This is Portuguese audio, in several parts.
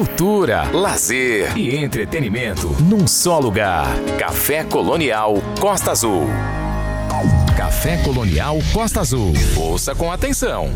cultura, lazer e entretenimento num só lugar. Café Colonial Costa Azul. Café Colonial Costa Azul. Ouça com atenção.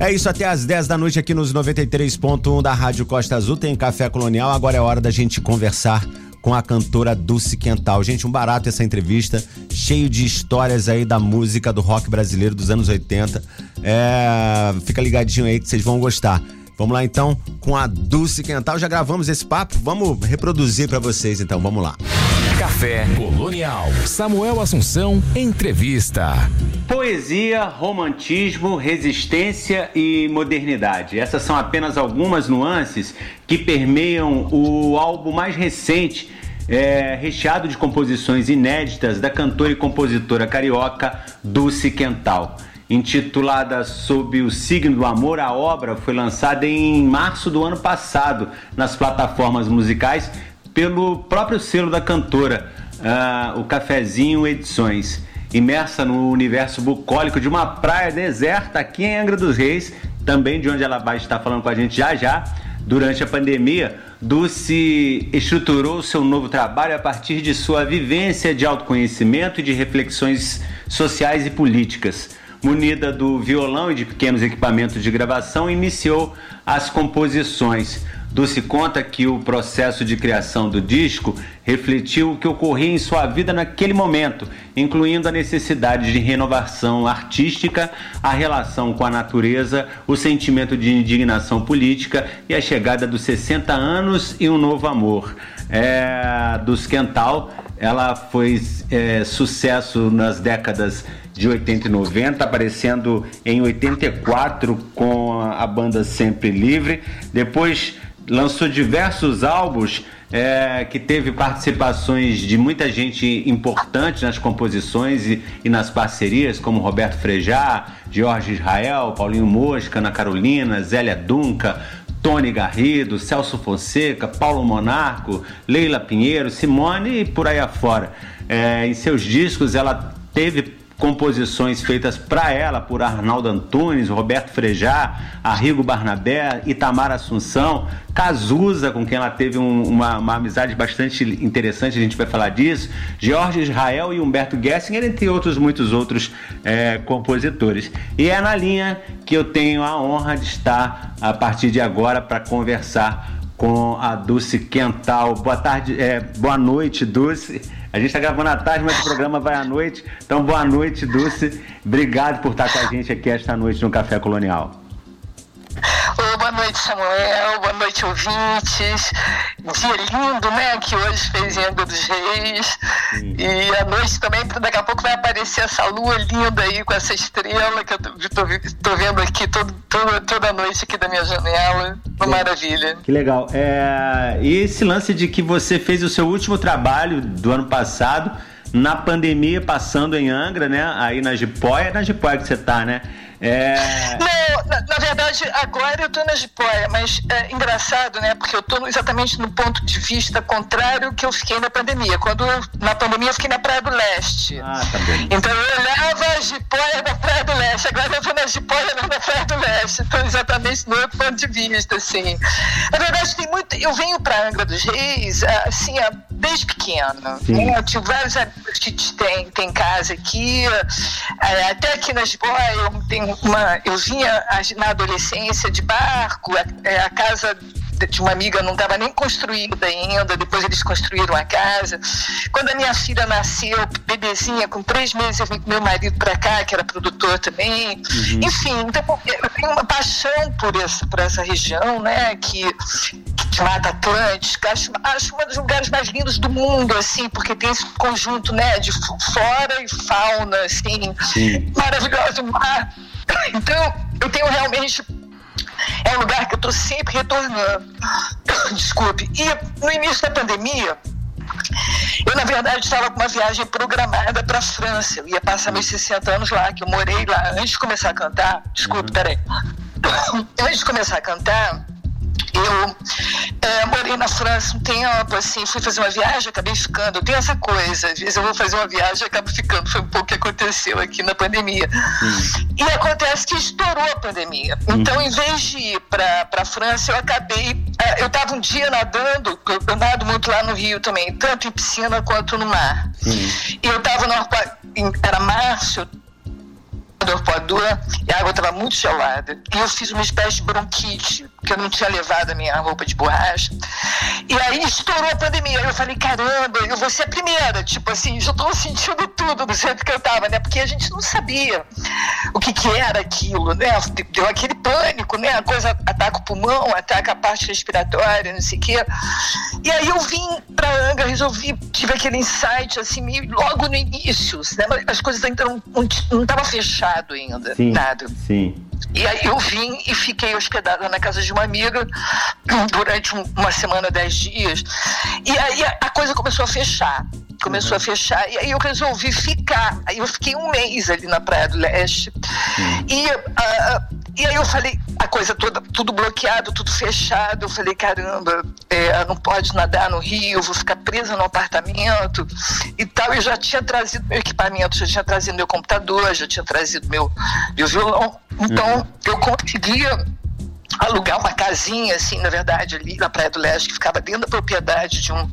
É isso, até às 10 da noite aqui nos 93.1 da Rádio Costa Azul tem Café Colonial. Agora é hora da gente conversar com a cantora Dulce Quental. Gente, um barato essa entrevista, cheio de histórias aí da música do rock brasileiro dos anos 80. É, fica ligadinho aí que vocês vão gostar. Vamos lá então com a Dulce Quental. Já gravamos esse papo, vamos reproduzir para vocês então. Vamos lá. Café Colonial. Samuel Assunção, entrevista. Poesia, romantismo, resistência e modernidade. Essas são apenas algumas nuances que permeiam o álbum mais recente, é, recheado de composições inéditas da cantora e compositora carioca Dulce Quental. Intitulada Sob o Signo do Amor, a obra foi lançada em março do ano passado nas plataformas musicais pelo próprio selo da cantora, uh, o Cafezinho Edições. Imersa no universo bucólico de uma praia deserta aqui em Angra dos Reis, também de onde ela vai estar falando com a gente já já. Durante a pandemia, Dulce estruturou seu novo trabalho a partir de sua vivência de autoconhecimento e de reflexões sociais e políticas munida do violão e de pequenos equipamentos de gravação, iniciou as composições. Dulce conta que o processo de criação do disco refletiu o que ocorria em sua vida naquele momento, incluindo a necessidade de renovação artística, a relação com a natureza, o sentimento de indignação política e a chegada dos 60 anos e um novo amor. É, dos Quental, ela foi é, sucesso nas décadas de 80 e 90, aparecendo em 84 com a banda Sempre Livre. Depois lançou diversos álbuns é, que teve participações de muita gente importante nas composições e, e, nas parcerias, como Roberto Frejá, Jorge Israel, Paulinho Mosca, Ana Carolina, Zélia Dunca, Tony Garrido, Celso Fonseca, Paulo Monarco, Leila Pinheiro, Simone e por aí afora. É, em seus discos ela teve composições feitas para ela por Arnaldo Antunes, Roberto Frejá, Arrigo Barnabé, Itamar Assunção, Cazuza, com quem ela teve um, uma, uma, amizade bastante interessante, a gente vai falar disso, Jorge Israel e Humberto Gessinger, entre outros muitos outros é, compositores. E é na linha que eu tenho a honra de estar a partir de agora para conversar com a Dulce Quental. Boa tarde, é, boa noite, Dulce. A gente está gravando à tarde, mas o programa vai à noite. Então, boa noite, Dulce. Obrigado por estar com a gente aqui esta noite no Café Colonial. Boa noite, Samuel. Boa noite, ouvintes. Dia lindo, né? Que hoje fez em Angra dos Reis. Sim. E a noite também, daqui a pouco vai aparecer essa lua linda aí com essa estrela que eu tô, tô, tô vendo aqui todo, todo, toda noite aqui da minha janela. Uma maravilha. Que legal. É... E esse lance de que você fez o seu último trabalho do ano passado na pandemia, passando em Angra, né? Aí na Jipoia, é na Jipoia que você tá, né? É... Não, na, na, verdade, agora eu tô na jipoia, mas é engraçado, né? Porque eu tô exatamente no ponto de vista contrário que eu fiquei na pandemia. Quando na pandemia eu fiquei na Praia do Leste. Ah, tá bem. Então eu olhava a jipoia da Praia do Leste, agora eu tô na jipoia não na Praia do Leste. Então exatamente no outro ponto de vista, assim. Na verdade, tem muito. Eu venho para Angra dos Reis, assim, desde pequena. Né? Eu tive vários amigos que tem, tem casa aqui, é, até aqui na jipoia eu tenho uma, eu vinha na adolescência de barco, a, é, a casa de uma amiga não estava nem construída ainda, depois eles construíram a casa. Quando a minha filha nasceu, bebezinha, com três meses, eu vim com meu marido para cá, que era produtor também. Uhum. Enfim, então, eu tenho uma paixão por essa, por essa região, né, que, que Mata Atlântica, acho, acho um dos lugares mais lindos do mundo, assim, porque tem esse conjunto, né, de flora e fauna, assim, Sim. maravilhoso mar então, eu tenho realmente. É um lugar que eu estou sempre retornando. Desculpe. E no início da pandemia, eu, na verdade, estava com uma viagem programada para a França. Eu ia passar meus 60 anos lá, que eu morei lá antes de começar a cantar. Desculpe, uhum. peraí. Antes de começar a cantar, eu é, morei na França um tempo, assim, fui fazer uma viagem, acabei ficando. Tenho essa coisa, às vezes eu vou fazer uma viagem e acabo ficando. Foi um pouco o que aconteceu aqui na pandemia. Hum. E acontece que estourou a pandemia. Então, hum. em vez de ir para a França, eu acabei. Eh, eu estava um dia nadando, eu nado muito lá no Rio também, tanto em piscina quanto no mar. Hum. E eu estava era março, arpoador e a água estava muito gelada. E eu fiz uma espécie de bronquite, porque eu não tinha levado a minha roupa de borracha. E aí estourou a pandemia. Eu falei, caramba, eu vou ser a primeira. Tipo assim, já estou sentindo tudo do jeito que eu estava, né? Porque a gente não sabia o que, que era aquilo, né? Deu aquele pânico, né? A coisa ataca o pulmão, ataca a parte respiratória, não sei o quê. E aí eu vim para Anga, resolvi, tive aquele insight, assim, meio logo no início, né? As coisas ainda não estavam fechadas ainda, sim, nada. Sim. E aí eu vim e fiquei hospedada na casa de uma amiga durante uma semana, dez dias. E aí a coisa começou a fechar começou uhum. a fechar. E aí eu resolvi ficar. Aí eu fiquei um mês ali na Praia do Leste. Uhum. E, uh, e aí eu falei, a coisa toda, tudo bloqueado, tudo fechado. Eu falei, caramba, é, não pode nadar no Rio, vou ficar presa no apartamento e tal. Eu já tinha trazido meu equipamento, já tinha trazido meu computador, já tinha trazido meu, meu violão. Então uhum. eu conseguia alugar uma casinha, assim, na verdade, ali na Praia do Leste, que ficava dentro da propriedade de um,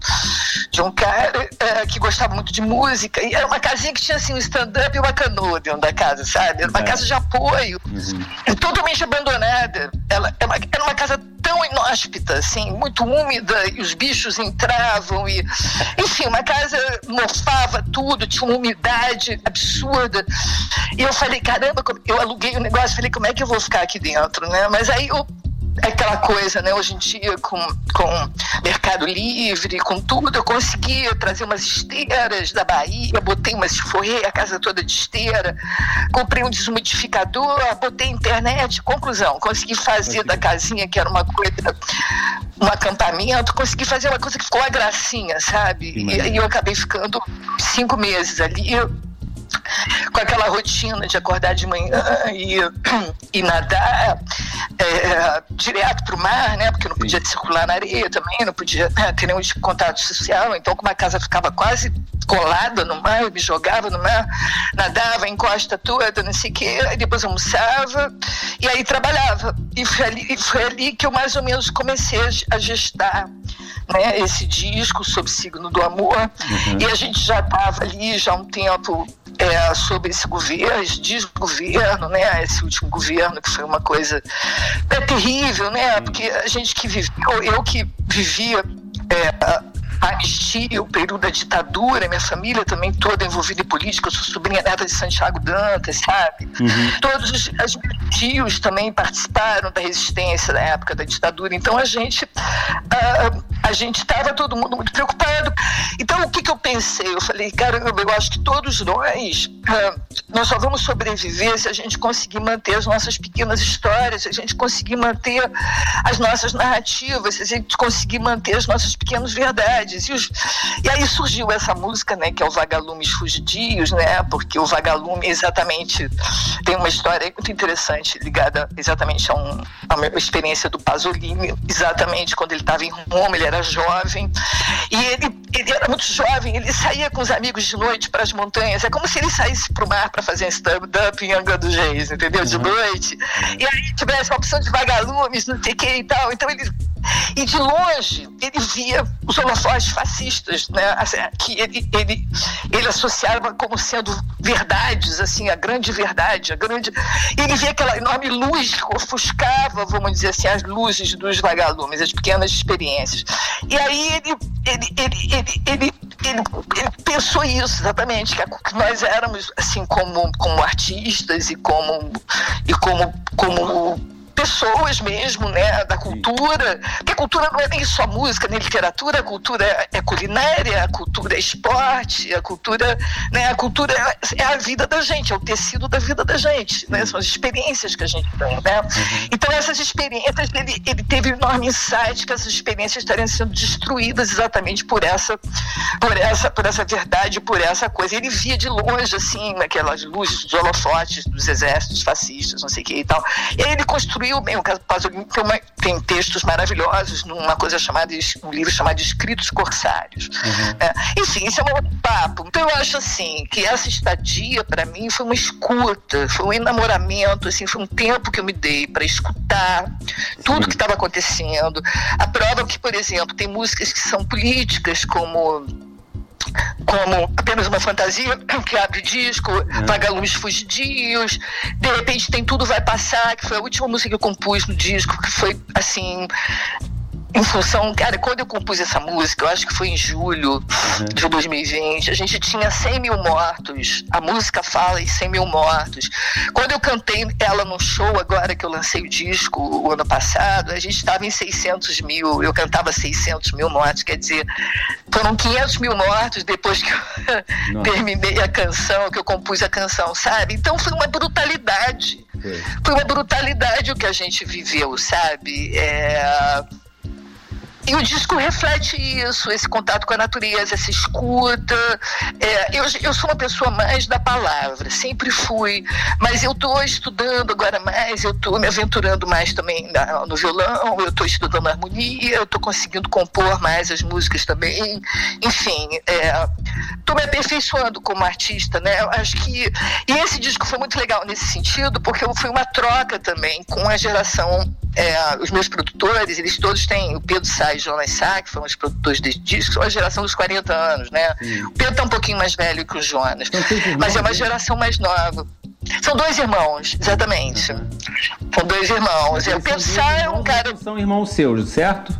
de um cara é, que gostava muito de música. E era uma casinha que tinha, assim, um stand-up e uma canoa dentro da casa, sabe? Era uma é. casa de apoio, uhum. totalmente abandonada. Ela, era, uma, era uma casa tão inóspita, assim, muito úmida, e os bichos entravam, e enfim, uma casa mofava tudo, tinha uma umidade absurda. E eu falei, caramba, eu aluguei o negócio, falei, como é que eu vou ficar aqui dentro, né? Mas aí eu é aquela coisa, né? Hoje em dia, com, com Mercado Livre, com tudo, eu consegui trazer umas esteiras da Bahia, botei umas, forrei a casa toda de esteira, comprei um desmodificador, botei internet, conclusão, consegui fazer da casinha, que era uma coisa, um acampamento, consegui fazer uma coisa que ficou uma gracinha, sabe? E aí eu acabei ficando cinco meses ali com aquela rotina de acordar de manhã e, e nadar é, direto para o mar, né? Porque não podia Sim. circular na areia também, não podia né, ter nenhum contato social. Então, como a casa ficava quase colada no mar, eu me jogava no mar, nadava, encosta toda, não sei o quê, aí depois almoçava e aí trabalhava. E foi ali, foi ali que eu mais ou menos comecei a gestar né, esse disco sobre signo do amor. Uhum. E a gente já estava ali já há um tempo é, sobre esse governo, esse desgoverno, né? Esse último governo que foi uma coisa é terrível, né? Porque a gente que viveu, eu que vivia a anistia, o período da ditadura, minha família também toda envolvida em política, eu sou sobrinha neta de Santiago Dantas, sabe? Uhum. Todos os, os meus tios também participaram da resistência na época da ditadura, então a gente uh, a gente estava todo mundo muito preocupado. Então o que, que eu pensei? Eu falei, caramba, eu acho que todos nós uh, nós só vamos sobreviver se a gente conseguir manter as nossas pequenas histórias, se a gente conseguir manter as nossas narrativas, se a gente conseguir manter as nossas pequenas verdades. E, os, e, aí surgiu essa música, né, que é o Vagalumes Fugidios, né, porque o vagalume exatamente tem uma história muito interessante ligada exatamente a, um, a uma experiência do Pasolini, exatamente quando ele estava em Roma, ele era jovem, e ele, ele era muito jovem, ele saía com os amigos de noite para as montanhas, é como se ele saísse para o mar para fazer stand-up em Angra dos Reis, entendeu? De uhum. noite, e aí tivesse a opção de vagalumes, não sei o que e tal, então ele e de longe ele via os holofotes fascistas, né? Assim, que ele, ele, ele associava como sendo verdades, assim, a grande verdade, a grande. Ele via aquela enorme luz que ofuscava, vamos dizer assim, as luzes dos vagalumes, as pequenas experiências. E aí ele, ele, ele, ele, ele, ele, ele pensou isso exatamente, que nós éramos assim como, como artistas e como, e como, como pessoas mesmo, né, da cultura, porque a cultura não é nem só música, nem literatura, a cultura é culinária, a cultura é esporte, a cultura, né, a cultura é a vida da gente, é o tecido da vida da gente, né, são as experiências que a gente tem, né. Uhum. Então essas experiências, ele, ele teve um enorme insight que essas experiências estariam sendo destruídas exatamente por essa, por essa, por essa verdade, por essa coisa. Ele via de longe, assim, naquelas luzes dos holofotes dos exércitos fascistas, não sei o que e tal. E aí ele construiu bem. O Pasolini tem, uma, tem textos maravilhosos numa coisa chamada, um livro chamado Escritos Corsários. Uhum. É, enfim, isso é um outro papo. Então eu acho assim, que essa estadia para mim foi uma escuta, foi um enamoramento, assim, foi um tempo que eu me dei para escutar tudo que estava acontecendo. A prova que, por exemplo, tem músicas que são políticas, como como apenas uma fantasia que abre disco, é. vagalumes fugidios, de repente tem tudo vai passar, que foi a última música que eu compus no disco, que foi assim em função, cara, quando eu compus essa música, eu acho que foi em julho uhum. de 2020, a gente tinha 100 mil mortos. A música fala em 100 mil mortos. Quando eu cantei ela no show, agora que eu lancei o disco o ano passado, a gente estava em 600 mil. Eu cantava 600 mil mortos, quer dizer, foram 500 mil mortos depois que eu terminei a canção, que eu compus a canção, sabe? Então foi uma brutalidade. Foi uma brutalidade o que a gente viveu, sabe? É e o disco reflete isso, esse contato com a natureza, essa escuta. É, eu, eu sou uma pessoa mais da palavra, sempre fui, mas eu estou estudando agora mais, eu estou me aventurando mais também na, no violão, eu estou estudando harmonia, eu estou conseguindo compor mais as músicas também. Enfim, estou é, me aperfeiçoando como artista, né? Eu acho que. E esse disco foi muito legal nesse sentido, porque foi uma troca também com a geração é, os meus produtores, eles todos têm, o Pedro Sá e Jonas Sá, que foram os produtores desse disco, são a geração dos 40 anos, né? Sim. O Pedro tá um pouquinho mais velho que o Jonas, mas é uma geração mais nova. São dois irmãos, exatamente. Uhum. São dois irmãos. Eu pensar é um cara. São irmãos seus, certo?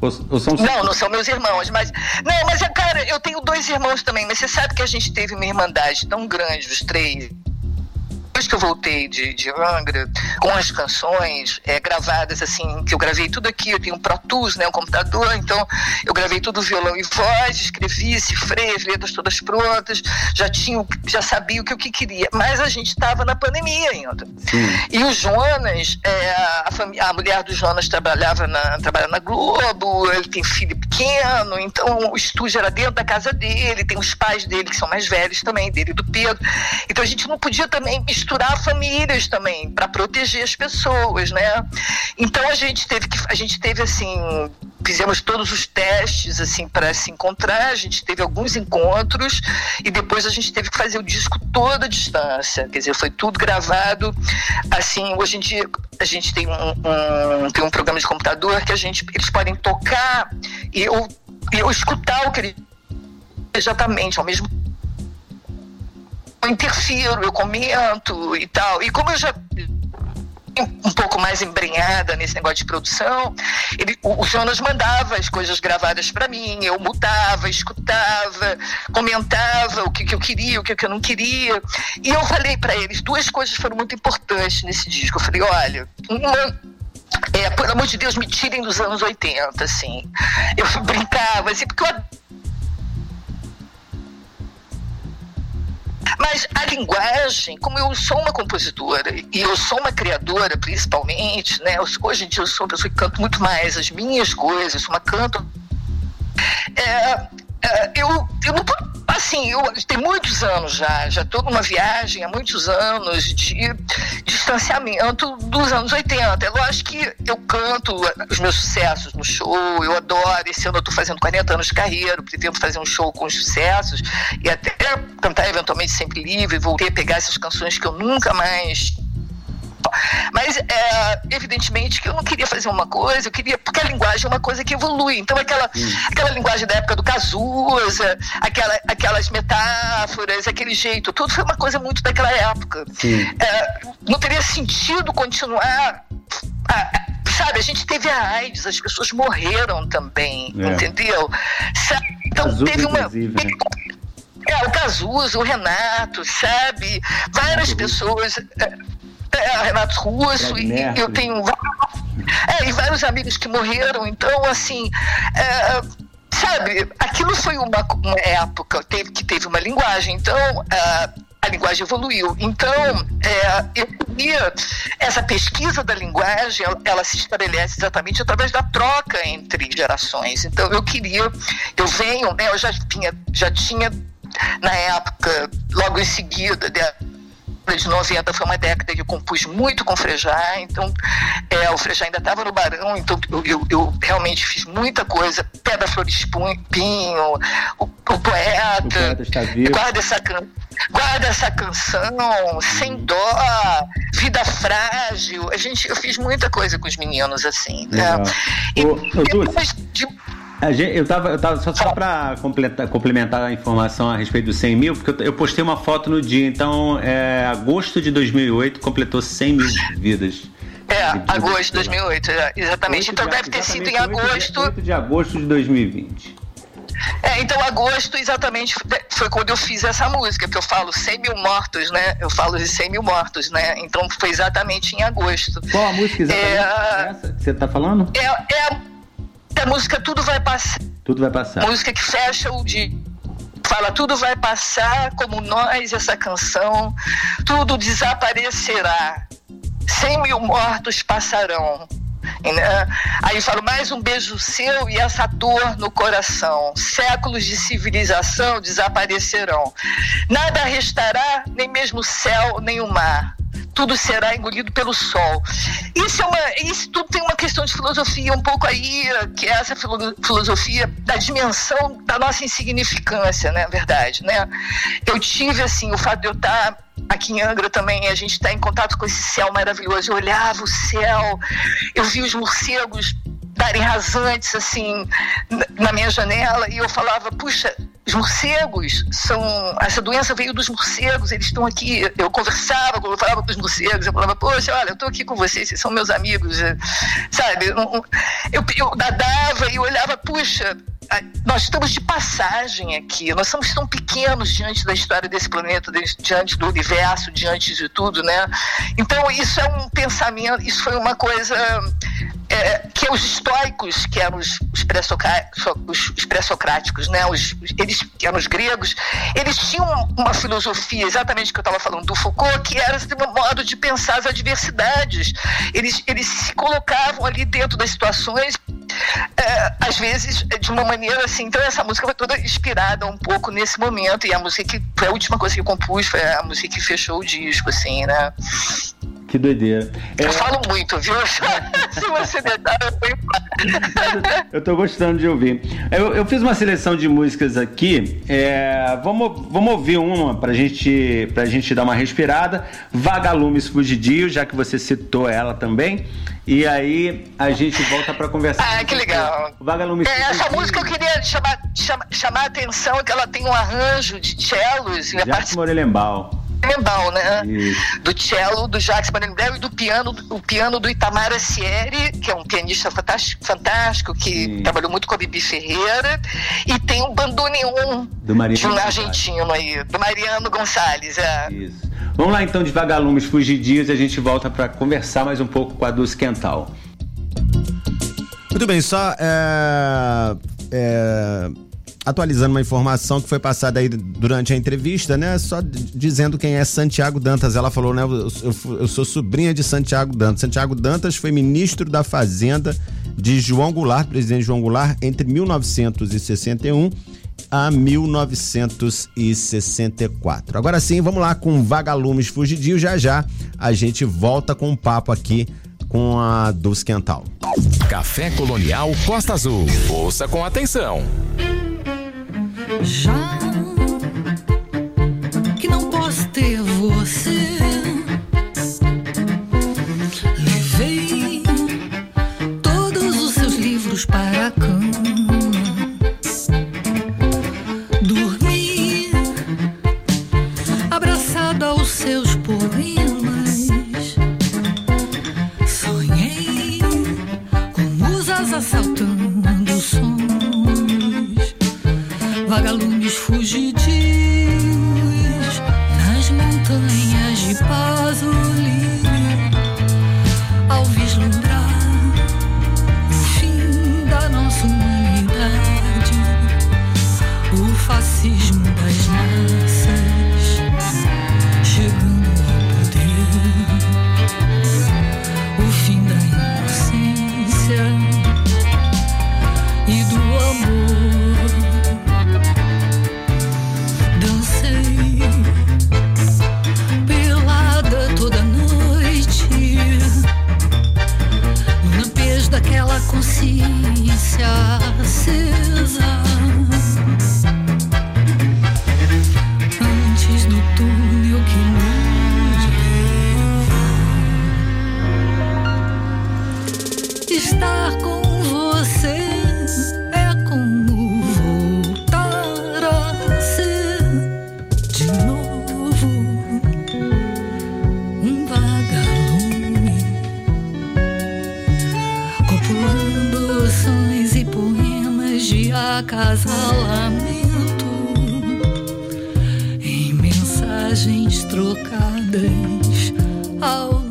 Ou, ou são... Não, não são meus irmãos, mas. Não, mas, cara, eu tenho dois irmãos também, mas você sabe que a gente teve uma irmandade tão grande, os três depois que eu voltei de, de Angra, com as canções é, gravadas, assim, que eu gravei tudo aqui, eu tenho um Pro Tools, né, um computador, então eu gravei tudo violão e voz, escrevi, cifrei as letras todas prontas, já tinha, já sabia o que eu queria, mas a gente estava na pandemia ainda. Sim. E o Jonas, é, a, a, mulher do Jonas trabalhava na, trabalha na Globo, ele tem filho pequeno, então o estúdio era dentro da casa dele, tem os pais dele que são mais velhos também, dele e do Pedro. Então a gente não podia também misturar famílias também para proteger as pessoas, né? Então a gente teve que a gente teve assim fizemos todos os testes assim para se encontrar, a gente teve alguns encontros e depois a gente teve que fazer o disco toda a distância, quer dizer, foi tudo gravado assim, hoje em dia a gente tem um, um tem um programa de computador que a gente eles podem tocar e eu, eu escutar o que eles exatamente ao mesmo tempo eu interfiro, eu comento e tal. E como eu já um pouco mais embrenhada nesse negócio de produção, ele, o, o Jonas mandava as coisas gravadas para mim, eu mudava, escutava, comentava o que, que eu queria, o que, que eu não queria. E eu falei para eles, duas coisas foram muito importantes nesse disco. Eu falei, olha, uma é, pelo amor de Deus, me tirem dos anos 80, assim. Eu brincava, assim, porque eu Mas a linguagem, como eu sou uma compositora e eu sou uma criadora principalmente, né? Hoje em dia eu sou uma pessoa que canto muito mais as minhas coisas, uma canto. É, eu, eu não assim, eu tem muitos anos já, já estou numa viagem há muitos anos de distanciamento dos anos 80. É lógico que eu canto os meus sucessos no show, eu adoro. Esse ano eu estou fazendo 40 anos de carreira, pretendo fazer um show com os sucessos e até cantar eventualmente sempre livre, voltei a pegar essas canções que eu nunca mais mas, é, evidentemente, que eu não queria fazer uma coisa, eu queria. Porque a linguagem é uma coisa que evolui. Então, aquela, hum. aquela linguagem da época do Cazuza, aquela, aquelas metáforas, aquele jeito, tudo foi uma coisa muito daquela época. É, não teria sentido continuar. A, sabe, a gente teve a AIDS, as pessoas morreram também, é. entendeu? Então, teve uma. Né? É, o Cazuza, o Renato, sabe? Várias pessoas. É, é, Renato Russo, e, e, eu tenho é, e vários amigos que morreram, então assim. É, sabe, aquilo foi uma, uma época teve, que teve uma linguagem, então a linguagem evoluiu. Então, é, eu queria, essa pesquisa da linguagem, ela, ela, se estabelece exatamente através da troca entre gerações. Então, eu queria, eu venho, né, eu já tinha, já tinha na época, logo em seguida, de 90 foi uma década que eu compus muito com o Frejá, então é, o Frejá ainda estava no Barão, então eu, eu, eu, realmente fiz muita coisa. Pedra Flores Pinho, o, o poeta, o poeta guarda, essa, guarda essa canção, hum. Sem Dó, Vida Frágil. A gente, eu fiz muita coisa com os meninos assim. Né? E, o, depois de eu tava, eu tava só, só para complementar a informação a respeito dos 100 mil, porque eu, eu postei uma foto no dia, então, é, agosto de 2008 completou 100 mil vidas. É, agosto de 2008, exatamente. então deve ter sido em agosto. 8 de agosto de 2020. É, então agosto exatamente foi quando eu fiz essa música, que eu falo 100 mil mortos, né? Eu falo de 100 mil mortos, né? Então foi exatamente em agosto. Qual a música exatamente? É, essa que você tá falando? É, é a a música Tudo Vai Passar. Tudo vai passar. Música que fecha o dia. Fala, tudo vai passar como nós, essa canção, tudo desaparecerá. Cem mil mortos passarão. Né? Aí falo, mais um beijo seu e essa dor no coração. Séculos de civilização desaparecerão. Nada restará, nem mesmo o céu, nem o mar tudo será engolido pelo sol. Isso é uma, isso tudo tem uma questão de filosofia um pouco aí, que é essa filosofia da dimensão da nossa insignificância, né, verdade, né? Eu tive assim o fato de eu estar aqui em Angra também, a gente está em contato com esse céu maravilhoso. Eu olhava o céu, eu vi os morcegos darem rasantes assim na minha janela e eu falava, puxa, os morcegos são. Essa doença veio dos morcegos, eles estão aqui. Eu conversava, eu falava com os morcegos, eu falava, poxa, olha, eu estou aqui com vocês, vocês são meus amigos, eh, sabe? Eu, eu, eu nadava e olhava, puxa, nós estamos de passagem aqui, nós somos tão pequenos diante da história desse planeta, diante do universo, diante de tudo, né? Então, isso é um pensamento, isso foi uma coisa é, que os estoicos, que eram os, os pré-socráticos, né? Os, eles, que eram os gregos, eles tinham uma filosofia, exatamente o que eu estava falando do Foucault, que era esse modo de pensar as adversidades. Eles, eles se colocavam ali dentro das situações, é, às vezes de uma maneira assim. Então, essa música foi toda inspirada um pouco nesse momento, e a música que foi a última coisa que eu compus, foi a música que fechou o disco, assim, né? Que doideira. É... Eu falo muito, viu? Se você eu tô gostando de ouvir. Eu, eu, fiz uma seleção de músicas aqui. É, vamos, vamos ouvir uma pra gente, pra gente dar uma respirada. Vagalumes Fugidio, já que você citou ela também. E aí a gente volta para conversar. Ah, que legal. Vagalumes é, Essa música eu queria chamar, chamar, chamar a atenção que ela tem um arranjo de cellos. Jacques part... Morelembal. Mental, né? Isso. Do cello do Jacques Marandello e do piano, o piano do Itamar Assieri, que é um pianista fantástico, fantástico que Sim. trabalhou muito com a Bibi Ferreira, e tem um bandoneon do de um argentino aí, do Mariano Gonçalves. É. Isso. Vamos lá então de Vagalumes Fugidios e a gente volta para conversar mais um pouco com a Dulce Quental. Muito bem, só é, é atualizando uma informação que foi passada aí durante a entrevista, né? Só dizendo quem é Santiago Dantas. Ela falou, né? Eu, eu, eu, sou sobrinha de Santiago Dantas. Santiago Dantas foi ministro da Fazenda de João Goulart, presidente João Goulart, entre 1961 a 1964. Agora sim, vamos lá com Vagalumes Fugidio. Já já a gente volta com um papo aqui com a Dulce Quental. Café Colonial Costa Azul. Ouça com atenção. Já que não posso ter você, levei todos os seus livros para a vagalumes mensagens trocadas ao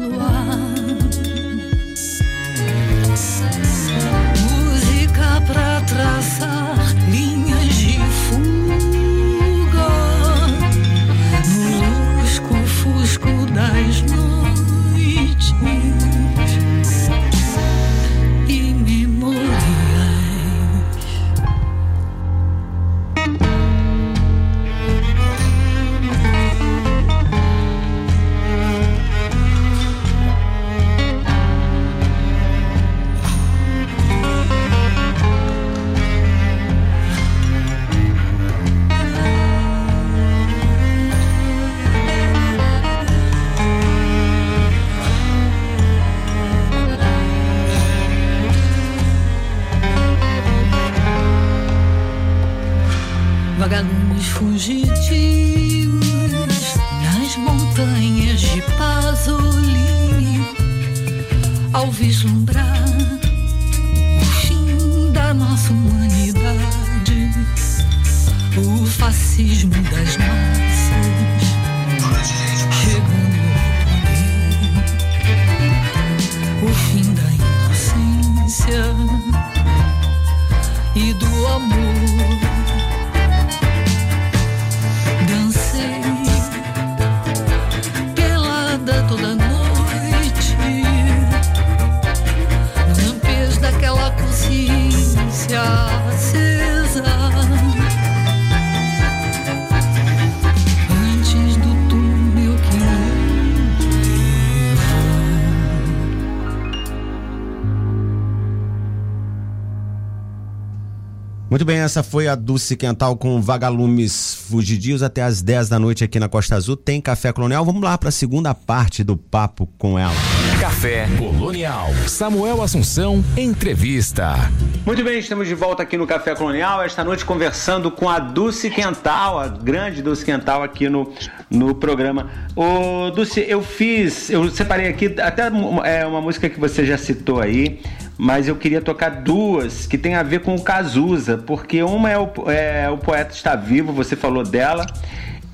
essa foi a Dulce Quental com vagalumes fugidios até às 10 da noite aqui na Costa Azul. Tem Café Colonial. Vamos lá para a segunda parte do papo com ela. Café Colonial. Samuel Assunção, entrevista. Muito bem, estamos de volta aqui no Café Colonial, esta noite conversando com a Dulce Quental, a grande Dulce Quental aqui no, no programa. Ô, Dulce, eu fiz, eu separei aqui até é, uma música que você já citou aí, mas eu queria tocar duas que tem a ver com o Cazuza, porque uma é o, é, o Poeta Está Vivo, você falou dela,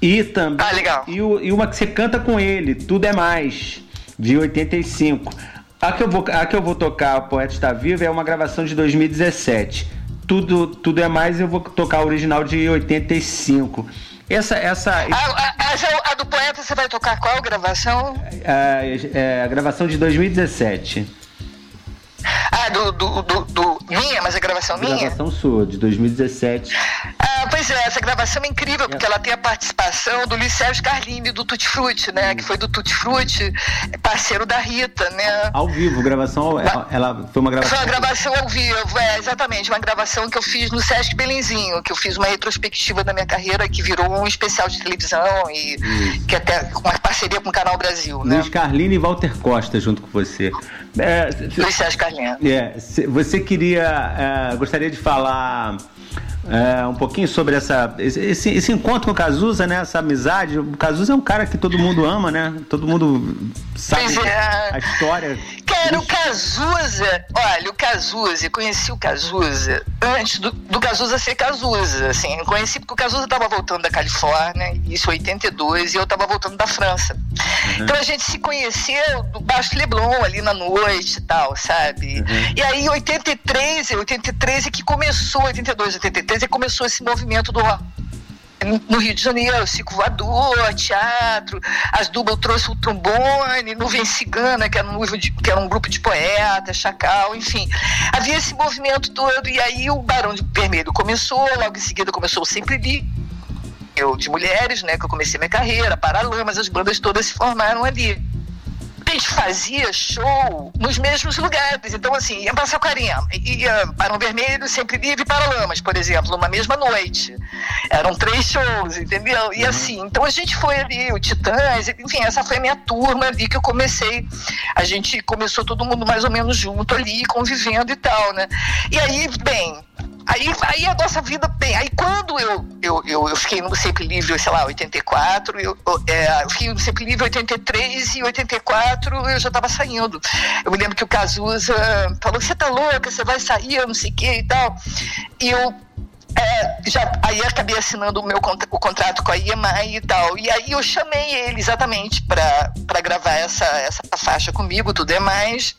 e também. Ah, legal. E, e uma que você canta com ele, Tudo é Mais, de 85. A que eu vou, a que eu vou tocar, o Poeta Está Vivo, é uma gravação de 2017. Tudo, tudo é mais, eu vou tocar a original de 85. Essa, essa A, a- a- do poeta você vai tocar qual gravação? é, é, a gravação de 2017. Do, do, do, do- Minha, mas a gravação minha? Gravação sua, de 2017. Ah, pois é, essa gravação é incrível, porque ela tem a participação do Luiz Sérgio Carlini, do Tutti Frutti, né? Que foi do Tutti Frutti, parceiro da Rita, né? Ao vivo, gravação, ela, ela foi uma gravação. Foi uma gravação ao vivo, é, exatamente, uma gravação que eu fiz no Sesc Belenzinho, que eu fiz uma retrospectiva da minha carreira que virou um especial de televisão e que até com uma parceria com o Canal Brasil, né? Luiz Carlini e Walter Costa junto com você. É, Luiz Sérgio Carlini. É, se- você queria, é, gostaria de falar é, um pouquinho sobre essa, esse, esse- encontro com o Cazuza, né? Essa amizade. O Cazuza é um cara que todo mundo ama, né? Todo mundo sabe é. a história. Cara, o Cazuza, olha, o Cazuza, conheci o Cazuza antes do, do Cazuza ser Cazuza, assim, conheci porque o Cazuza estava voltando da Califórnia, isso em 82, e eu estava voltando da França. Então a gente se conheceu do Baixo Leblon, ali na noite e tal, sabe? E aí em 83, 83 é que começou, 82, 83 é que começou esse movimento do no Rio de Janeiro, Cico Voador, teatro, as Dubal trouxe o trombone, Nuvem Cigana, que era, um, que era um grupo de poetas, Chacal, enfim. Havia esse movimento todo, e aí o Barão de Vermelho começou, logo em seguida começou o Sempre Li, eu de mulheres, né, que eu comecei minha carreira, Paralamas, as bandas todas se formaram ali. A gente fazia show nos mesmos lugares. Então, assim, ia para Saquarema, ia para um Vermelho, Sempre Livre para Lamas, por exemplo, numa mesma noite. Eram três shows, entendeu? E assim, então a gente foi ali, o Titãs, enfim, essa foi a minha turma ali que eu comecei. A gente começou todo mundo mais ou menos junto ali, convivendo e tal, né? E aí, bem, Aí, aí a nossa vida bem. Aí quando eu, eu, eu, eu fiquei no Sempre Livre, sei lá, 84, eu, eu, é, eu fiquei no Sempre Livre 83 e 84 eu já estava saindo. Eu me lembro que o Cazuza falou: você tá louca, você vai sair, eu não sei o que e tal. E eu é, já, aí acabei assinando o meu o contrato com a IEMAI e tal. E aí eu chamei ele exatamente para gravar essa, essa faixa comigo, tudo é mais.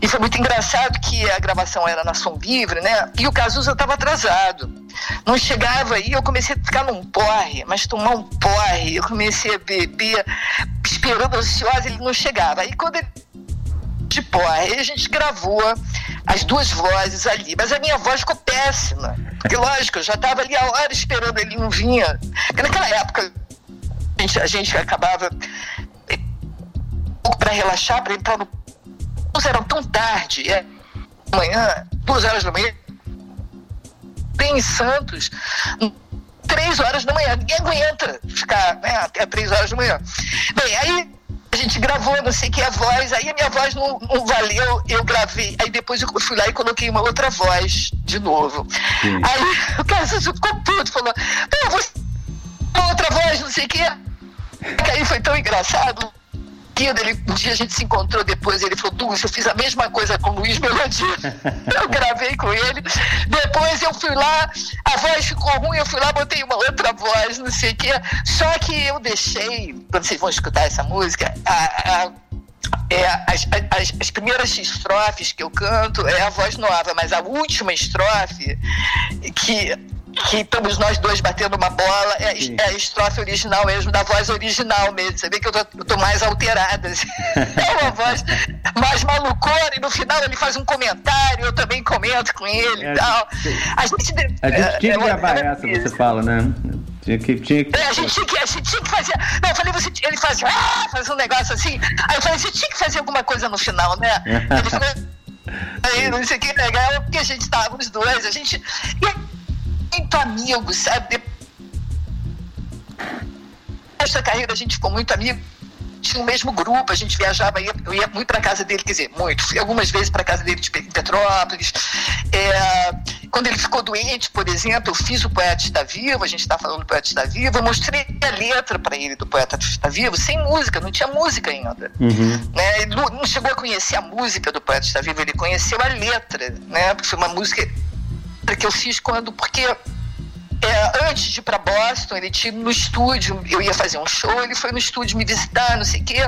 E foi muito engraçado que a gravação era na Som Livre, né? E o Cazuza estava atrasado. Não chegava aí, eu comecei a ficar num porre, mas tomar um porre. Eu comecei a beber, esperando ansiosa, ele não chegava. Aí quando ele de porre, aí a gente gravou as duas vozes ali, mas a minha voz ficou péssima. Porque, lógico, eu já estava ali a hora esperando, ele não vinha. Porque naquela época a gente, a gente acabava para relaxar, para entrar no. Não eram tão tarde, é manhã, duas horas da manhã, bem em Santos, três horas da manhã. Ninguém aguenta ficar né, até três horas da manhã. Bem, aí gente gravou, não sei que a voz, aí a minha voz não, não, valeu, eu gravei, aí depois eu fui lá e coloquei uma outra voz de novo. Sim. Aí o cara ficou puto, falou, não, você outra voz, não sei o que. Aí foi tão engraçado ele, um dia a gente se encontrou depois, ele falou, Douglas, eu fiz a mesma coisa com o Luiz Melodia. eu gravei com ele. Depois eu fui lá, a voz ficou ruim, eu fui lá, botei uma outra voz, não sei o quê. Só que eu deixei, quando vocês vão escutar essa música, a, a é, as, as, as, primeiras estrofes que eu canto é a voz nova, mas a última estrofe, que que estamos nós dois batendo uma bola, é, é, a estrofe original mesmo, da voz original mesmo. Você vê que eu tô, eu tô mais alterada. Assim. É uma voz mais malucona, e no final ele faz um comentário, eu também comento com ele é, e tal. A gente, a gente é, tinha que é gravar essa, você fala, né? Tinha que, tinha que... É, a, gente tinha que, a gente tinha que fazer. Não, eu falei, você, ele fazia, ah, fazia um negócio assim. Aí eu falei, você tinha que fazer alguma coisa no final, né? Ele falou, aí, não sei o que legal, porque a gente estava os dois, a gente. E muito amigo, sabe? Nessa carreira a gente ficou muito amigo tinha o mesmo grupo, a gente viajava, ia, eu ia muito para casa dele, quer dizer, muito, fui algumas vezes para casa dele de Petrópolis. É, quando ele ficou doente, por exemplo, eu fiz o Poeta Está Vivo, a gente está falando do Poeta Está Vivo, eu mostrei a letra para ele do Poeta Está Vivo, sem música, não tinha música ainda. Uhum. Né? Ele não chegou a conhecer a música do Poeta Está Vivo, ele conheceu a letra, né? porque foi uma música que eu fiz quando, porque é, antes de ir para Boston, ele tinha no estúdio, eu ia fazer um show, ele foi no estúdio me visitar, não sei o quê.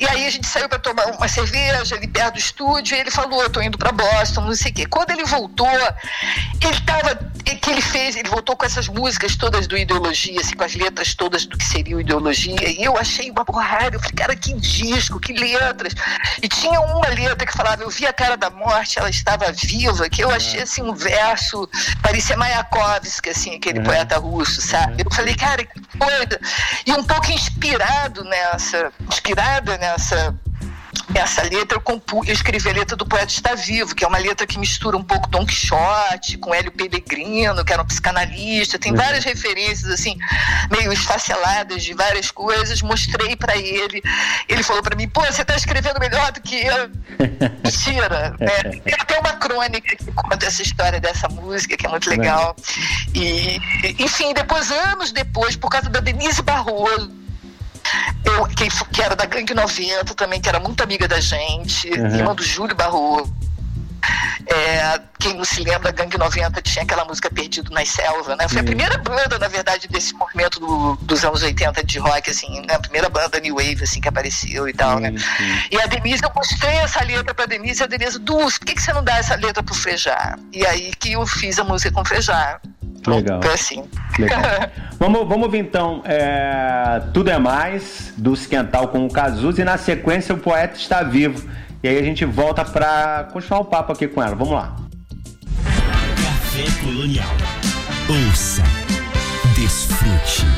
E aí a gente saiu para tomar uma cerveja ali perto do estúdio, e ele falou: Eu tô indo para Boston, não sei o quê. Quando ele voltou, ele tava. Que ele fez, ele voltou com essas músicas todas do Ideologia, assim, com as letras todas do que seria o Ideologia. E eu achei uma porrada. Eu falei, cara, que disco, que letras. E tinha uma letra que falava: Eu vi a cara da morte, ela estava viva, que eu achei assim um verso, parecia Mayakovsky, assim, aquele uhum. poeta russo, sabe? Eu falei, cara, que coisa. E um pouco inspirado nessa, inspirada nessa essa letra eu, compu, eu escrevi a letra do Poeta Está Vivo, que é uma letra que mistura um pouco Don Quixote com Hélio Pellegrino, que era um psicanalista, tem uhum. várias referências assim, meio esfaceladas de várias coisas, mostrei para ele, ele falou para mim, pô, você está escrevendo melhor do que eu. Mentira, né? Tem até uma crônica que conta essa história dessa música, que é muito legal. E, enfim, depois, anos depois, por causa da Denise Barroso, eu, que, que era da Gangue 90 também, que era muito amiga da gente, uhum. irmã do Júlio Barro. É, quem não se lembra, Gangue 90 tinha aquela música Perdido nas Selvas, né? Foi a primeira banda, na verdade, desse movimento do, dos anos 80 de rock, assim, né? A primeira banda New Wave, assim, que apareceu e tal, né? E a Denise, eu mostrei essa letra pra Denise, e a Denise, Dus, por que, que você não dá essa letra pro Frejá? E aí que eu fiz a música com o Frejá. Legal. Foi assim. Legal. vamos, vamos ouvir então é, Tudo é Mais, do Esquental com o Cazuza, e na sequência o poeta está vivo. E aí a gente volta para continuar o papo aqui com ela. Vamos lá. Café Colonial. Ouça, desfrute.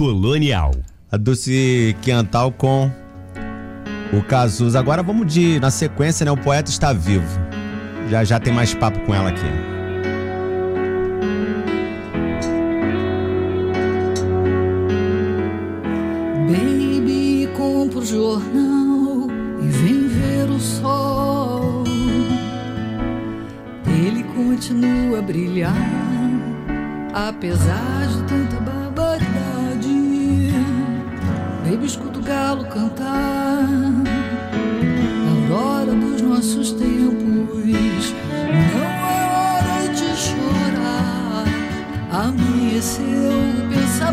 Colonial. a Dulce Quintal com o Cazuza. Agora vamos de, na sequência, né? O poeta está vivo. Já já tem mais papo com ela aqui. Baby, compra o jornal e vem ver o sol. Ele continua a brilhar, apesar de tanta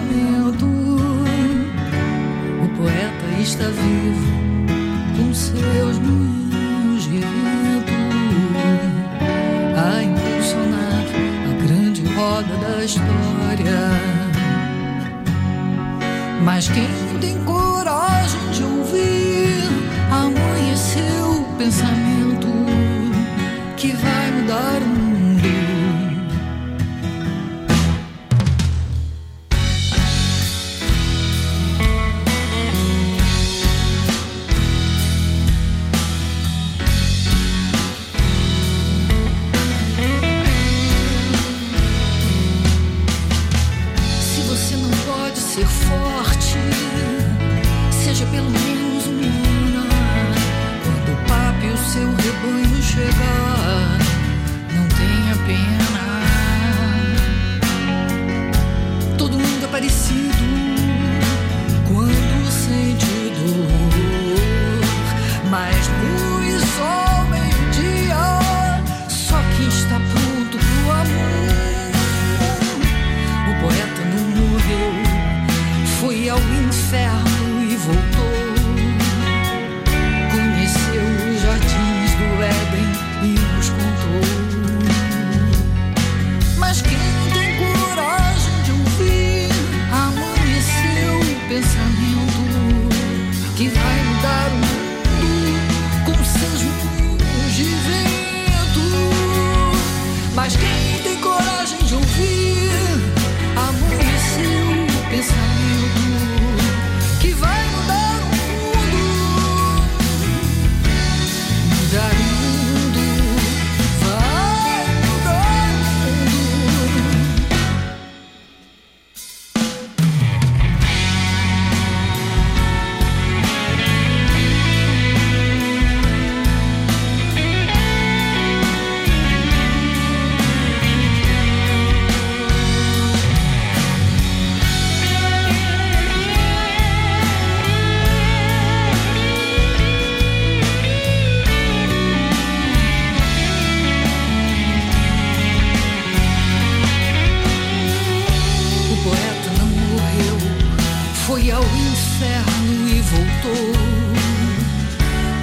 pensamento. O poeta está vivo com seus moinhos de vento a impulsionar a grande roda da história. Mas quem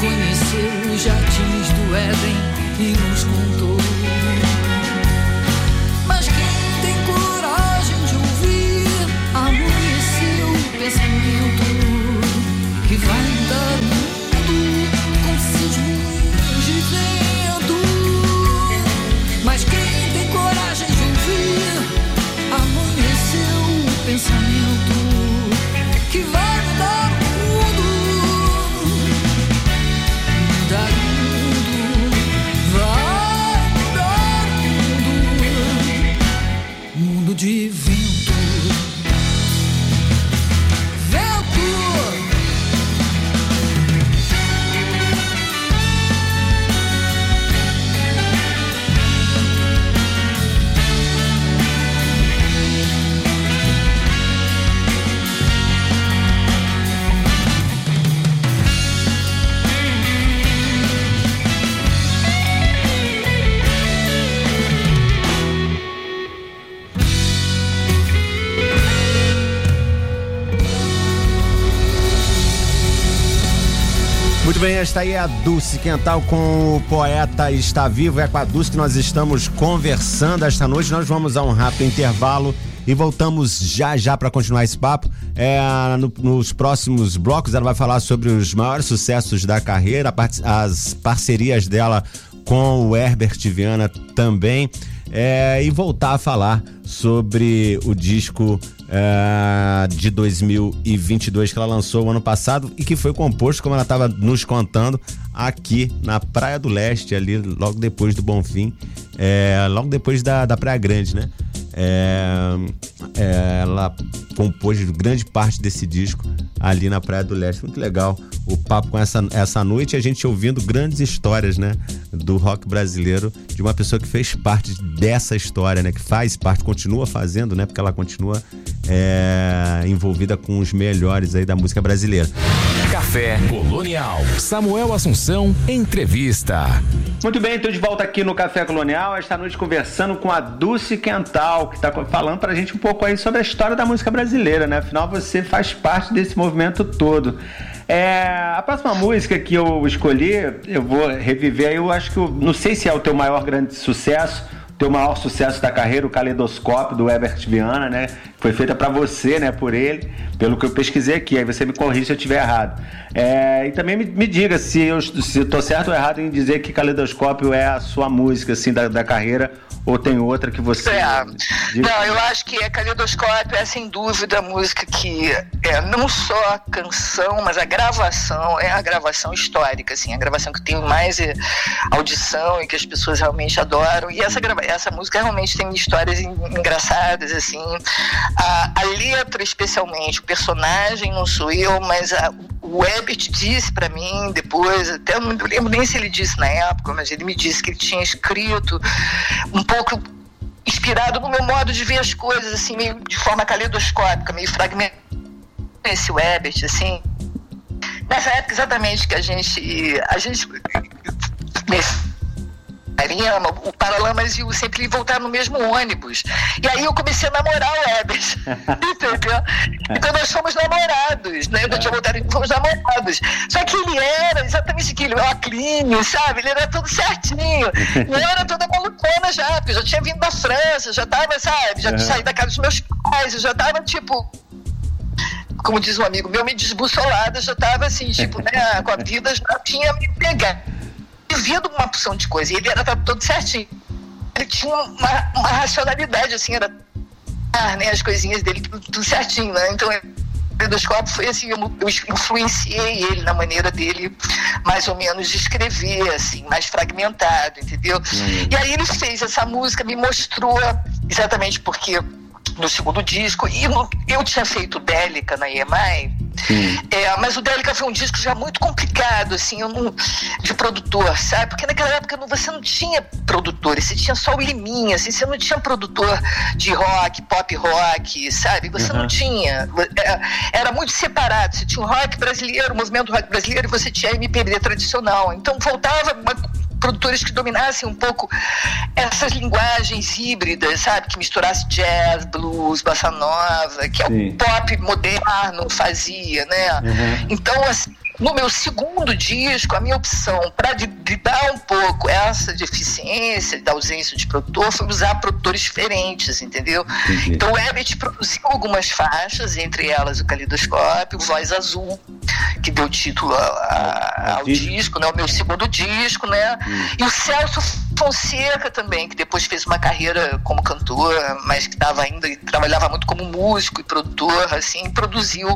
Conheceu os jardins do Éden e nos contou. Esta aí é a Dulce Quental com o poeta Está Vivo. É com a Dulce que nós estamos conversando esta noite. Nós vamos a um rápido intervalo e voltamos já já para continuar esse papo. É, no- nos próximos blocos ela vai falar sobre os maiores sucessos da carreira, as parcerias dela com o Herbert Viana também. é, e voltar a falar sobre o disco é, de 2022 que ela lançou o ano passado e que foi composto, como ela estava nos contando, aqui na Praia do Leste, ali logo depois do Bonfim, é, logo depois da, da Praia Grande, né? É, é, ela compôs grande parte desse disco ali na Praia do Leste. Muito legal o papo com essa, essa noite, a gente ouvindo grandes histórias, né? Do rock brasileiro, de uma pessoa que fez parte dessa história, né? Que faz parte, continua fazendo, né? Porque ela continua é, envolvida com os melhores aí da música brasileira. Café Colonial. Samuel Assunção, entrevista. Muito bem, estou de volta aqui no Café Colonial, esta noite conversando com a Dulce Quental, que está falando para a gente um pouco aí sobre a história da música brasileira, né? Afinal, você faz parte desse movimento todo. É, a próxima música que eu escolhi, eu vou reviver, eu acho que, eu, não sei se é o teu maior grande sucesso, teu maior sucesso da carreira, o Caleidoscópio do Herbert Viana, né? Foi feita para você, né? Por ele, pelo que eu pesquisei aqui. Aí você me corrige se eu estiver errado. É, e também me, me, diga se eu se tô certo ou errado em dizer que Caleidoscópio é a sua música assim da, da carreira ou tem outra que você. É. Não, eu acho que a Caleidoscópio é sem dúvida a música que é não só a canção, mas a gravação é a gravação histórica, assim, a gravação que tem mais é, audição e que as pessoas realmente adoram. E essa, essa música realmente tem histórias engraçadas, assim. A, a letra, especialmente, o personagem não sou eu, mas a, o Ebert disse para mim depois, até não lembro nem se ele disse na época, mas ele me disse que ele tinha escrito um pouco inspirado no meu modo de ver as coisas, assim, meio de forma caleidoscópica, meio fragmentada. Esse Ebert, assim. Nessa época exatamente que a gente. A gente. Ariana, o Paralamas e o Sempre voltaram no mesmo ônibus. E aí eu comecei a namorar o Ebert. entendeu? Então nós fomos namorados, né? Eu tinha voltado e fomos namorados. Só que ele era exatamente aquilo, o Acline, sabe? Ele era tudo certinho. E eu era toda malucona já, porque eu já tinha vindo da França, já tava, sabe? Já tinha saído da casa dos meus pais, eu já tava tipo como diz um amigo meu, me desbussolada, já estava assim, tipo, né, com a vida já tinha me pegado vivendo uma opção de coisa. E ele era todo certinho. Ele tinha uma, uma racionalidade, assim, era né, as coisinhas dele tudo, tudo certinho, né? Então, dos copos foi assim, eu, eu influenciei ele na maneira dele mais ou menos de escrever, assim, mais fragmentado, entendeu? Uhum. E aí ele fez essa música, me mostrou exatamente porque no segundo disco. E no, eu tinha feito Délica na EMI, é, mas o Délica foi um disco já muito complicado, assim, não, de produtor, sabe? Porque naquela época você não tinha produtores, você tinha só o Liminha, assim, você não tinha produtor de rock, pop rock, sabe? Você uhum. não tinha. É, era muito separado. Você tinha o rock brasileiro, o movimento rock brasileiro, e você tinha a MPB tradicional. Então faltava uma produtores que dominassem um pouco essas linguagens híbridas, sabe? Que misturasse jazz, blues, bossa nova, que é o pop moderno fazia, né? Uhum. Então, assim, no meu segundo disco, a minha opção para lidar um pouco essa deficiência da ausência de produtor foi usar produtores diferentes, entendeu? Entendi. Então o Ebert produziu algumas faixas, entre elas o Calidoscópio, Voz Azul, que deu título a, a, ao disco, né? O meu segundo disco, né? Hum. E o Celso Fonseca também, que depois fez uma carreira como cantor, mas que estava ainda trabalhava muito como músico e produtor, assim, produziu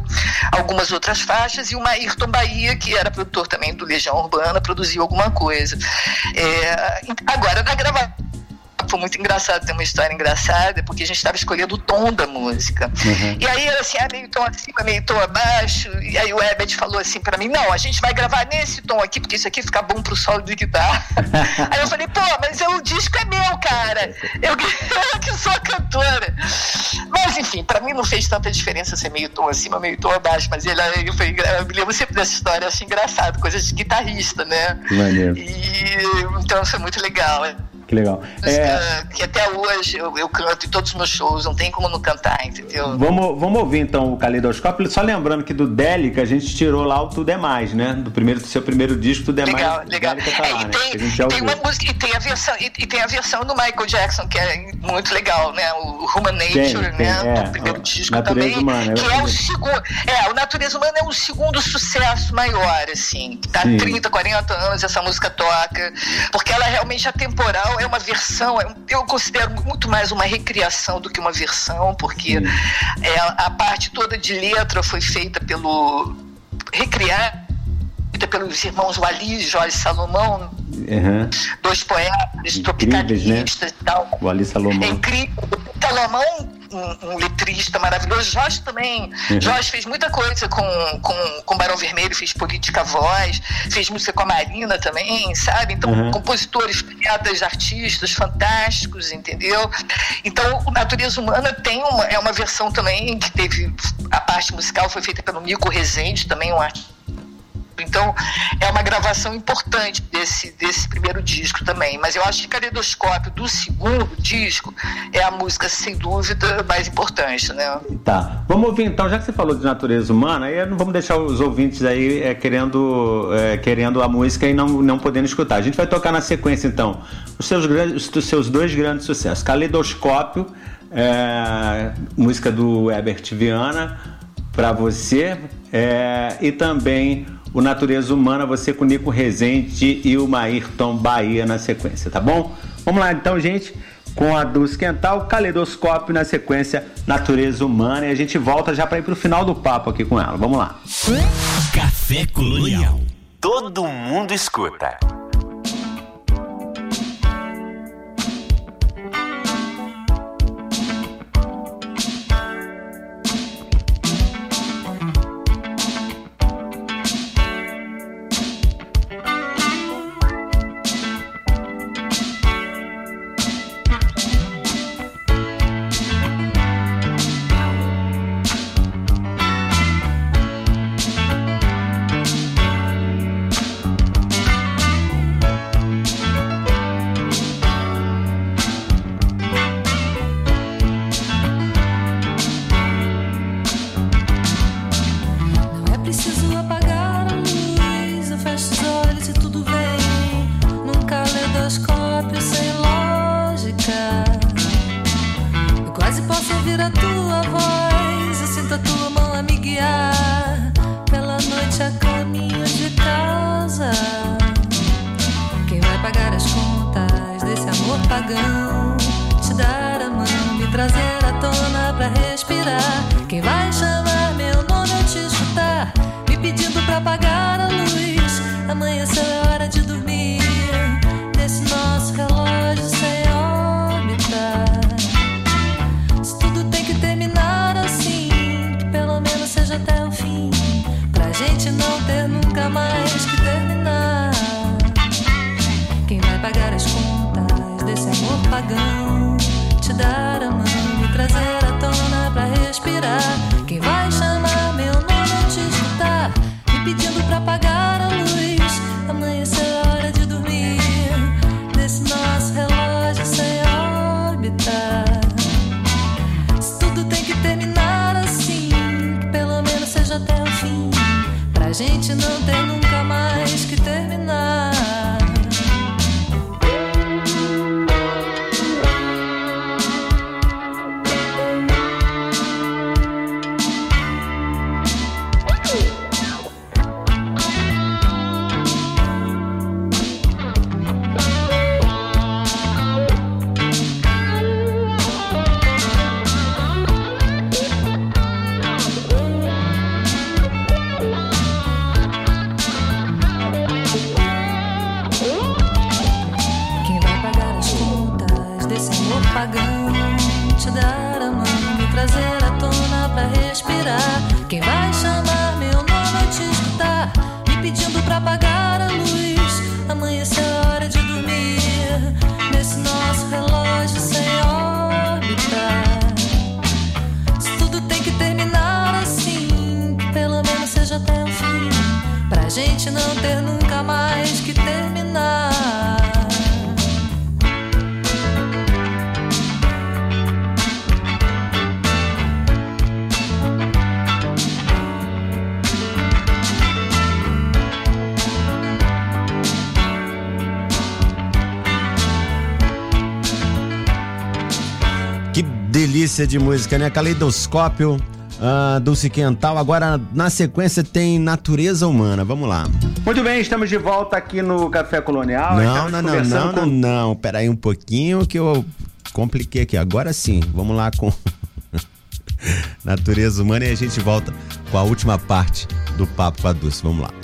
algumas outras faixas e o Ayrton Bahia, que era produtor também do Legião Urbana, produziu alguma coisa. É, agora na gravação foi muito engraçado, tem uma história engraçada, porque a gente estava escolhendo o tom da música. Uhum. E aí era assim, ah, meio tom acima, meio tom abaixo. E aí o Ebert falou assim para mim: não, a gente vai gravar nesse tom aqui, porque isso aqui fica bom pro solo de guitarra. aí eu falei: pô, mas o disco é meu, cara. Eu, eu que sou a cantora. Mas enfim, para mim não fez tanta diferença ser meio tom acima, meio tom abaixo. Mas ele, eu, falei, eu me lembro sempre dessa história, acho engraçado, coisa de guitarrista, né? Maneiro. E então é muito legal. Que legal. É... Que até hoje eu, eu, canto em todos os meus shows, não tem como não cantar, entendeu? Vamos, vamos ouvir então o Caleidoscópio. Só lembrando que do Délica a gente tirou lá o Tudo é Mais, né? Do, primeiro, do seu primeiro disco, Tudo é legal, Mais. Legal, legal. Tá é, e tem, tem uma música, e tem, a versão, e, e, tem a versão do Michael Jackson, que é muito legal, né? O Human Nature, tem, né? Tem, é, do primeiro disco Natureza também. Humana, que é o segundo. É, o Natureza Humana é o segundo sucesso maior, assim. Que tá Sim. 30, 40 anos essa música toca. Porque ela é realmente atemporal, é uma versão, é eu considero muito mais uma recriação do que uma versão, porque é, a parte toda de letra foi feita pelo. recriar pelos irmãos Wali e Jorge Salomão, uhum. dois poetas, né? tropicalistas né? e tal. Wali Salomão. É incrível. Salomão um, um, letrista maravilhoso. Jorge também. Uhum. Jorge fez muita coisa com, com, com Barão Vermelho, fez política voz, fez música com a Marina também, sabe? Então, uhum. compositores, poetas, artistas fantásticos, entendeu? Então, o Natureza Humana tem uma, é uma versão também que teve. A parte musical foi feita pelo Mico Rezende, também um artista então, é uma gravação importante desse, desse primeiro disco também. Mas eu acho que Caleidoscópio do segundo disco é a música, sem dúvida, mais importante, né? Tá. Vamos ouvir então, já que você falou de natureza humana, aí não vamos deixar os ouvintes aí é, querendo, é, querendo a música e não, não podendo escutar. A gente vai tocar na sequência, então, os seus, grandes, os seus dois grandes sucessos. Caleidoscópio, é, música do Herbert Viana, para você, é, e também o Natureza Humana, você com o Nico Rezende e o Maírton Bahia na sequência, tá bom? Vamos lá então, gente, com a Dulce Quental, Caleidoscópio na sequência Natureza Humana e a gente volta já para ir pro final do papo aqui com ela. Vamos lá. Café Colonial. Todo mundo escuta. Delícia de música, né? Caleidoscópio, uh, Dulce Quental. Agora, na sequência, tem Natureza Humana. Vamos lá. Muito bem, estamos de volta aqui no Café Colonial. Não, não, não, não, com... não, não. Pera aí um pouquinho que eu compliquei aqui. Agora sim, vamos lá com natureza humana e a gente volta com a última parte do papo com a Dulce. Vamos lá.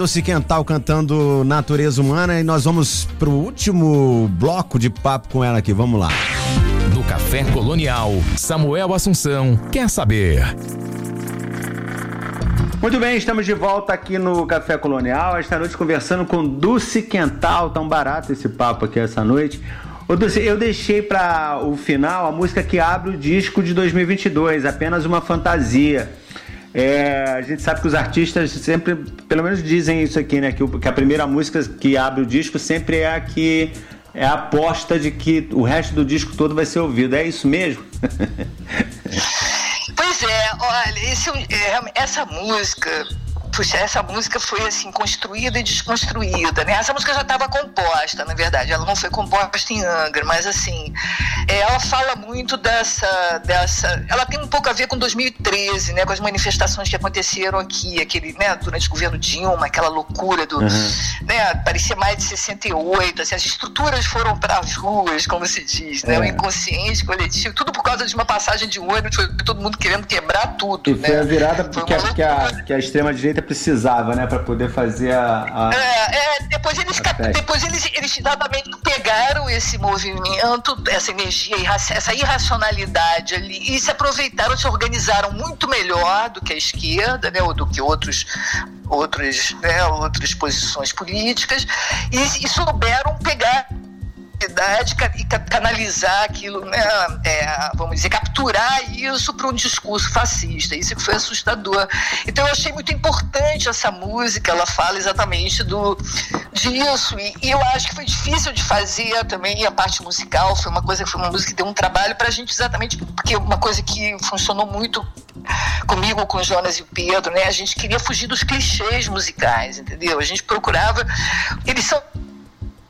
Doce Quental cantando Natureza Humana e nós vamos pro último bloco de papo com ela aqui. Vamos lá. No Café Colonial, Samuel Assunção quer saber. Muito bem, estamos de volta aqui no Café Colonial. Esta noite conversando com Dulce Quental. Tão barato esse papo aqui essa noite. Ô Dulce, eu deixei para o final a música que abre o disco de 2022, apenas uma fantasia. É, a gente sabe que os artistas sempre, pelo menos dizem isso aqui, né? Que, que, a primeira música que abre o disco sempre é a que é a aposta de que o resto do disco todo vai ser ouvido. É isso mesmo? pois é, olha, esse, é, essa música puxa, essa música foi assim construída e desconstruída, né? Essa música já estava composta, na verdade, ela não foi composta em Angra, mas assim, é, ela fala muito dessa, dessa, ela tem um pouco a ver com 2013, né? Com as manifestações que aconteceram aqui, aquele, né? Durante o governo Dilma, aquela loucura do, uhum. né? Parecia mais de 68, assim, as estruturas foram para as ruas, como se diz, né? É. O inconsciente coletivo, tudo por causa de uma passagem de ônibus, foi todo mundo querendo quebrar tudo, e né? Foi a virada que, a, que, a, que a extrema direita precisava, né, para poder fazer a. a é, é, depois eles, depois eles, eles exatamente pegaram esse movimento, essa energia energia, essa irracionalidade ali, e se aproveitaram, se organizaram muito melhor do que a esquerda, né, ou do que outros outros, né, outras posições políticas, e, e souberam pegar e canalizar aquilo, né, é, vamos dizer, capturar isso para um discurso fascista. Isso que foi assustador. Então eu achei muito importante essa música, ela fala exatamente do disso. E, e eu acho que foi difícil de fazer também a parte musical, foi uma coisa foi uma música que deu um trabalho para a gente exatamente, porque uma coisa que funcionou muito comigo, com o Jonas e o Pedro, né? A gente queria fugir dos clichês musicais, entendeu? A gente procurava. Eles são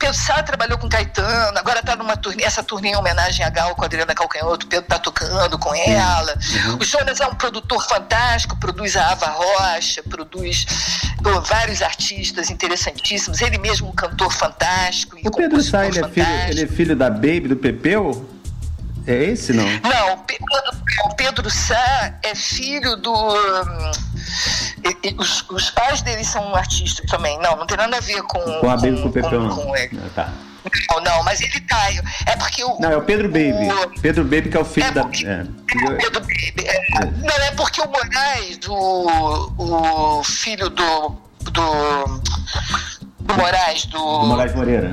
Pedro Sá trabalhou com Caetano, agora está numa turnê, essa turnê em homenagem a Gal com a Adriana Calcanhoto, o Pedro está tocando com ela. Uhum. O Jonas é um produtor fantástico, produz a Ava Rocha, produz pô, vários artistas interessantíssimos, ele mesmo um cantor fantástico. O Pedro Sá, ele, é filho, ele é filho da Baby, do Pepeu? É esse, não? Não, o Pedro Sá é filho do. Hum, os, os, pais dele são artistas também. Não, não tem nada a ver com. Com a Baby com o Pepeu, não. Com ele. Ah, tá. Não, não, mas ele tá. É porque o. Não, é o Pedro Baby. O, Pedro Baby que é o filho é porque, da. É. é Pedro Baby. É, é. Não, é porque o Moraes, o, o filho do. do. do Moraes, do. Do Moraes Moreira.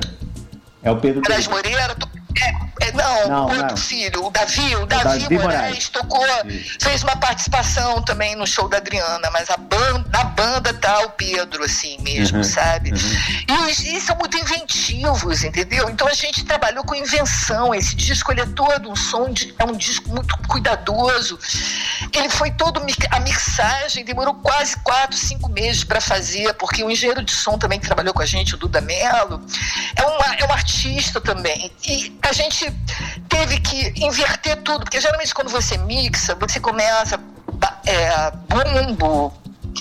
É o Pedro Moraes Baby. Moreira é, é, não, não, outro não. filho, o Davi, o Davi, Davi Moraes, Moraes, tocou, Isso. fez uma participação também no show da Adriana, mas a banda, na banda tá o Pedro, assim mesmo, uhum, sabe? Uhum. E, e são muito inventivos, entendeu? Então a gente trabalhou com invenção. Esse disco ele é todo um som, de, é um disco muito cuidadoso. Ele foi todo a mixagem, demorou quase quatro, cinco meses para fazer, porque o engenheiro de som também que trabalhou com a gente, o Duda Mello, é, uma, é um artista também. E a gente teve que inverter tudo, porque geralmente quando você mixa, você começa é, bumbo,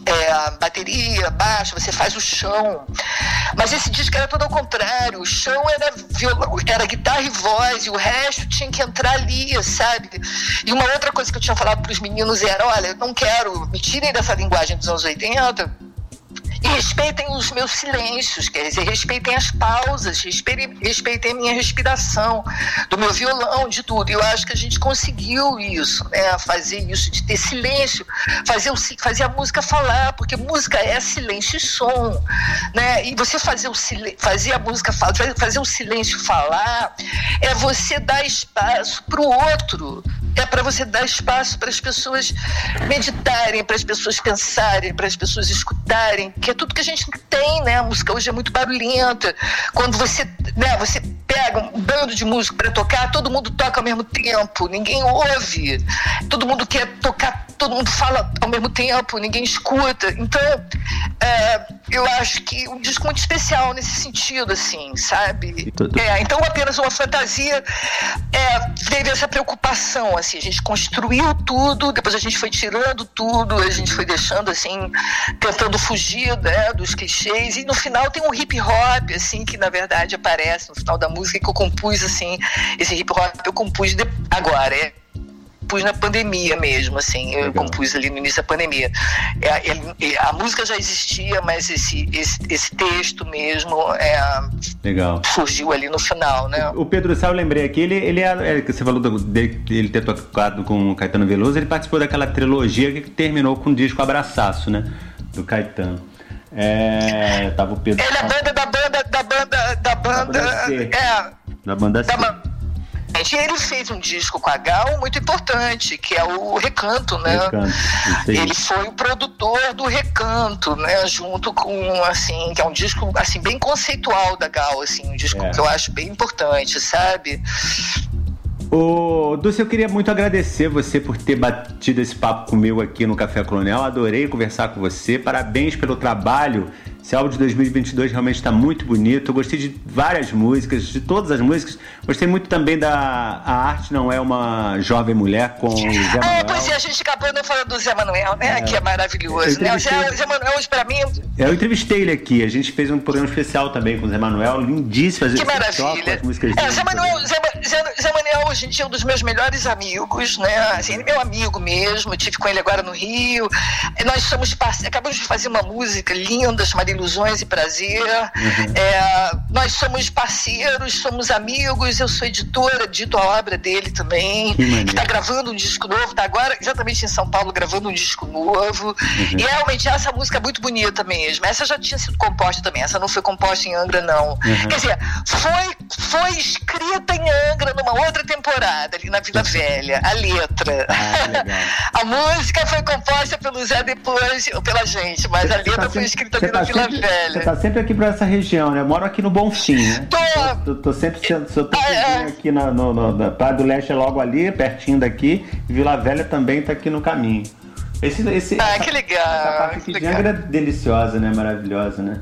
é, bateria, baixo, você faz o chão. Mas esse disco era todo ao contrário. O chão era, violão, era guitarra e voz, e o resto tinha que entrar ali, sabe? E uma outra coisa que eu tinha falado para os meninos era: olha, eu não quero, me tirem dessa linguagem dos anos 80 e respeitem os meus silêncios, quer dizer, respeitem as pausas, respeitem, a minha respiração, do meu violão, de tudo. Eu acho que a gente conseguiu isso, né? Fazer isso, de ter silêncio, fazer, o, fazer a música falar, porque música é silêncio e som, né? E você fazer, o, fazer a música falar, fazer o silêncio falar, é você dar espaço para o outro, é para você dar espaço para as pessoas meditarem, para as pessoas pensarem, para as pessoas escutarem, que é tudo que a gente tem, né? A música hoje é muito barulhenta. Quando você, né, você pega um bando de músico para tocar, todo mundo toca ao mesmo tempo, ninguém ouve. Todo mundo quer tocar, todo mundo fala ao mesmo tempo, ninguém escuta. Então, é, eu acho que um disco muito especial nesse sentido, assim, sabe? É, então, apenas uma fantasia é, teve essa preocupação, assim, a gente construiu tudo, depois a gente foi tirando tudo, a gente foi deixando, assim, tentando fugir né, dos clichês, e no final tem um hip hop, assim, que na verdade aparece no final da música que eu compus, assim, esse hip hop eu compus de, agora, é compus na pandemia mesmo, assim, eu Legal. compus ali no início da pandemia. É, é, a música já existia, mas esse, esse, esse texto mesmo é, Legal. surgiu ali no final, né? O Pedro Sá, eu lembrei aqui, ele, ele é, é você falou dele, ele ter tocado com o Caetano Veloso, ele participou daquela trilogia que terminou com o disco Abraçaço, né? Do Caetano. É, tava o Pedro. Ele é banda da banda da banda da banda. Da banda. É. Da banda C. Da, e ele fez um disco com a Gal muito importante, que é o Recanto, né? Recanto, ele foi o produtor do Recanto, né? Junto com, assim, que é um disco, assim, bem conceitual da Gal, assim, um disco é. que eu acho bem importante, sabe? Ô, Dulce, eu queria muito agradecer você por ter batido esse papo comigo aqui no Café Colonial. Adorei conversar com você. Parabéns pelo trabalho esse álbum de 2022 realmente está muito bonito. Eu gostei de várias músicas, de todas as músicas. Gostei muito também da A Arte Não É Uma Jovem Mulher com o Zé Manuel. É, pois é, a gente acabou não falando do Zé Manuel, né? É. Que é maravilhoso. Né? O Zé, Zé Manuel, hoje pra mim. Eu entrevistei ele aqui. A gente fez um programa especial também com o Zé Manuel. Lindíssimo. Que maravilha. É, Zé Manuel, Zé, Zé, Zé, Manuel, hoje em dia, é um dos meus melhores amigos, né? Assim, é meu amigo mesmo. Eu tive com ele agora no Rio. Nós somos parceiros. Acabamos de fazer uma música linda chamada Ilusões e Prazer. Uhum. É, nós somos parceiros, somos amigos. Eu sou editora, dito a obra dele também. Que está gravando um disco novo, está agora exatamente em São Paulo gravando um disco novo. Uhum. E realmente essa música é muito bonita mesmo. Essa já tinha sido composta também, essa não foi composta em Angra, não. Uhum. Quer dizer, foi, foi escrita em Angra numa outra temporada, ali na Vila Velha, a letra. Ah, a música foi composta pelo Zé depois, pela gente, mas a letra tá foi escrita ali tá na Vila sempre, Velha. Você tá sempre aqui pra essa região, né? Eu moro aqui no Bonfim, né? Tô. Tô, tô sempre sendo, sou ah, é. aqui na, no, no, na Praia do Leste é logo ali, pertinho daqui. Vila Velha também tá aqui no caminho. Esse, esse, ah, essa, que legal. Essa parte de Angra é deliciosa, né? Maravilhosa, né?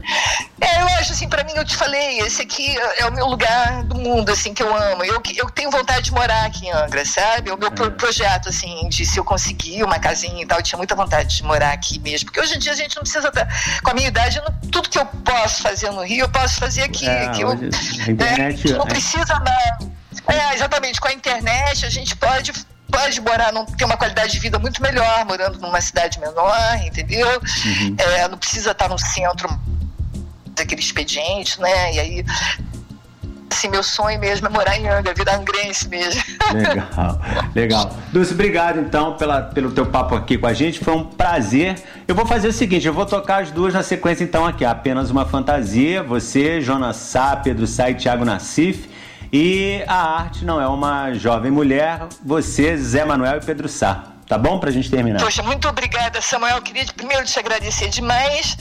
É, eu acho assim, para mim, eu te falei, esse aqui é o meu lugar do mundo, assim, que eu amo. Eu, eu tenho vontade de morar aqui em Angra, sabe? O meu é. projeto, assim, de se eu conseguir uma casinha e tal, eu tinha muita vontade de morar aqui mesmo. Porque hoje em dia a gente não precisa estar. Com a minha idade, não, tudo que eu posso fazer no Rio, eu posso fazer aqui. É, que eu, a internet. É, não precisa dar. É, exatamente, com a internet a gente pode pode morar, não ter uma qualidade de vida muito melhor, morando numa cidade menor, entendeu? Uhum. É, não precisa estar no centro daquele expediente, né? E aí assim, meu sonho mesmo é morar em Angra, vida angrense mesmo. Legal, legal. Dulce, obrigado então pela, pelo teu papo aqui com a gente, foi um prazer. Eu vou fazer o seguinte, eu vou tocar as duas na sequência então aqui, apenas uma fantasia, você, Jonas Sá, Pedro Sá e Thiago Nassif, e a arte não é uma jovem mulher, você, Zé Manuel e Pedro Sá. Tá bom pra gente terminar? Poxa, muito obrigada, Samuel. Queria primeiro te agradecer demais.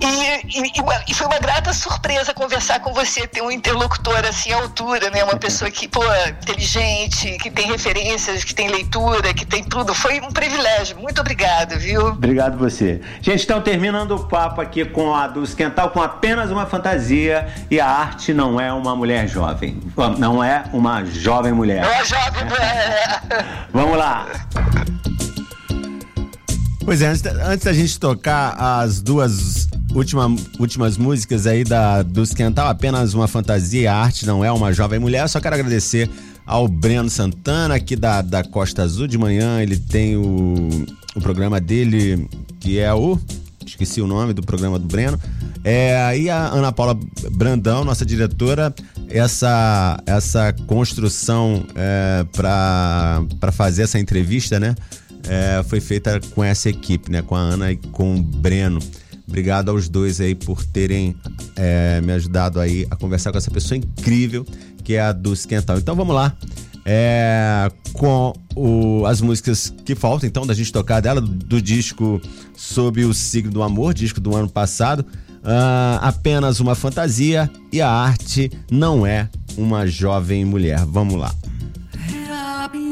E, e, e, foi uma grata surpresa conversar com você, ter um interlocutor assim à altura, né? Uma pessoa que, pô, inteligente, que tem referências, que tem leitura, que tem tudo. Foi um privilégio. Muito obrigado, viu? Obrigado você. Gente, então terminando o papo aqui com a do Esquental com apenas uma fantasia e a arte não é uma mulher jovem. Não é uma jovem mulher. É jovem mulher. Vamos lá. Pois é, antes, antes da gente tocar as duas última, últimas músicas aí da, do Esquental, apenas uma fantasia, a arte não é uma jovem mulher, só quero agradecer ao Breno Santana, aqui da, da Costa Azul de manhã, ele tem o, o programa dele, que é o esqueci o nome do programa do Breno. É, aí a Ana Paula Brandão, nossa diretora, essa, essa construção é, para fazer essa entrevista, né? É, foi feita com essa equipe, né? Com a Ana e com o Breno. Obrigado aos dois aí por terem é, me ajudado aí a conversar com essa pessoa incrível que é a do Esquental. Então vamos lá. É, com o, as músicas que faltam, então, da gente tocar dela, do, disco Sob o Signo do Amor, disco do ano passado. Uh, apenas uma fantasia e a arte não é uma jovem mulher. Vamos lá. É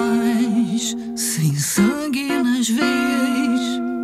fantasmas sem sangue nas veias.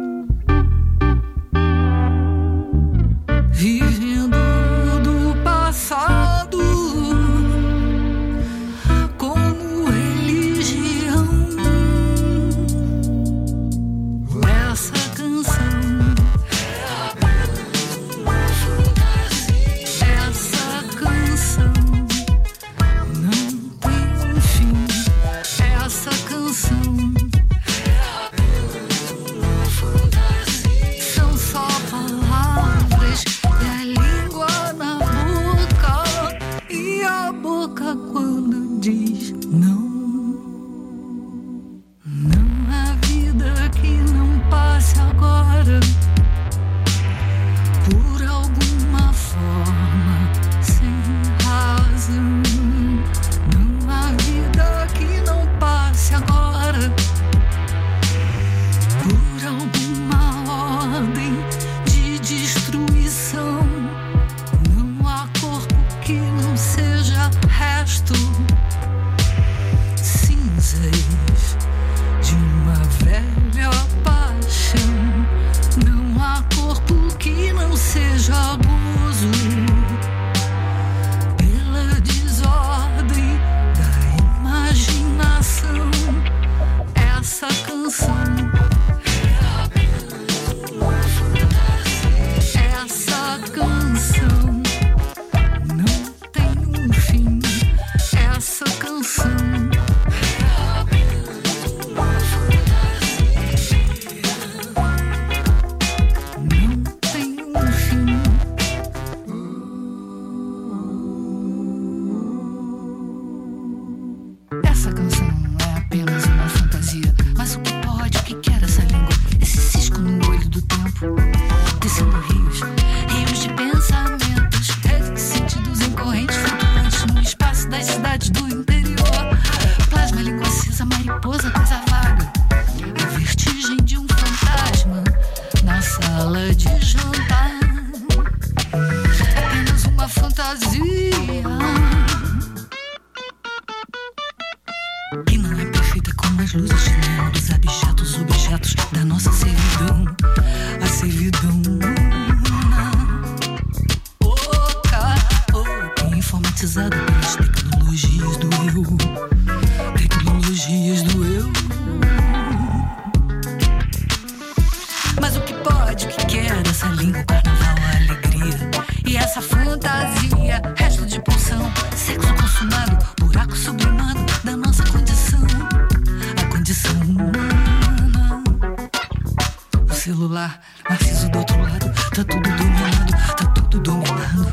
celular. Narciso do outro lado, tá tudo dominado, tá tudo dominado.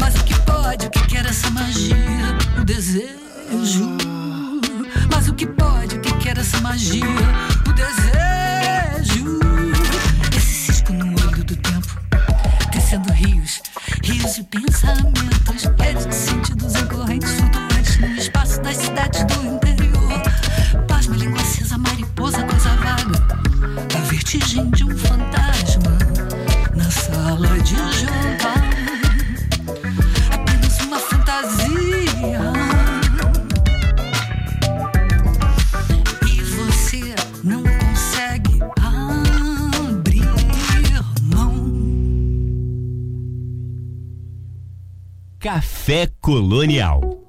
Mas o que pode, o que quer essa magia? O desejo. Mas o que pode, o que quer essa magia? O desejo. Esse cisco no olho do tempo, tecendo rios, rios de pensamento. Colonial.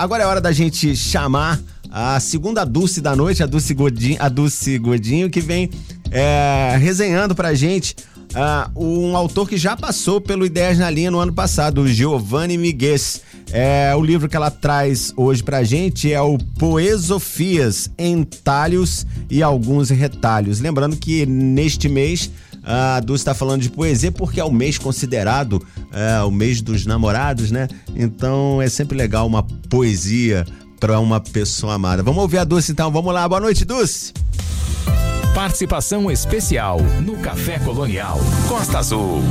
Agora é hora da gente chamar a segunda Dulce da noite, a Dulce Godinho, a Dulce Godinho que vem é, resenhando pra gente uh, um autor que já passou pelo Ideias na Linha no ano passado, o Giovanni Miguez. É, o livro que ela traz hoje pra gente é o Poesofias, Entalhos e Alguns Retalhos. Lembrando que neste mês a Dulce está falando de poesia porque é o mês considerado é, o mês dos namorados, né? Então é sempre legal uma poesia para uma pessoa amada. Vamos ouvir a Dulce então, vamos lá. Boa noite, Dulce. Participação especial no Café Colonial Costa Azul.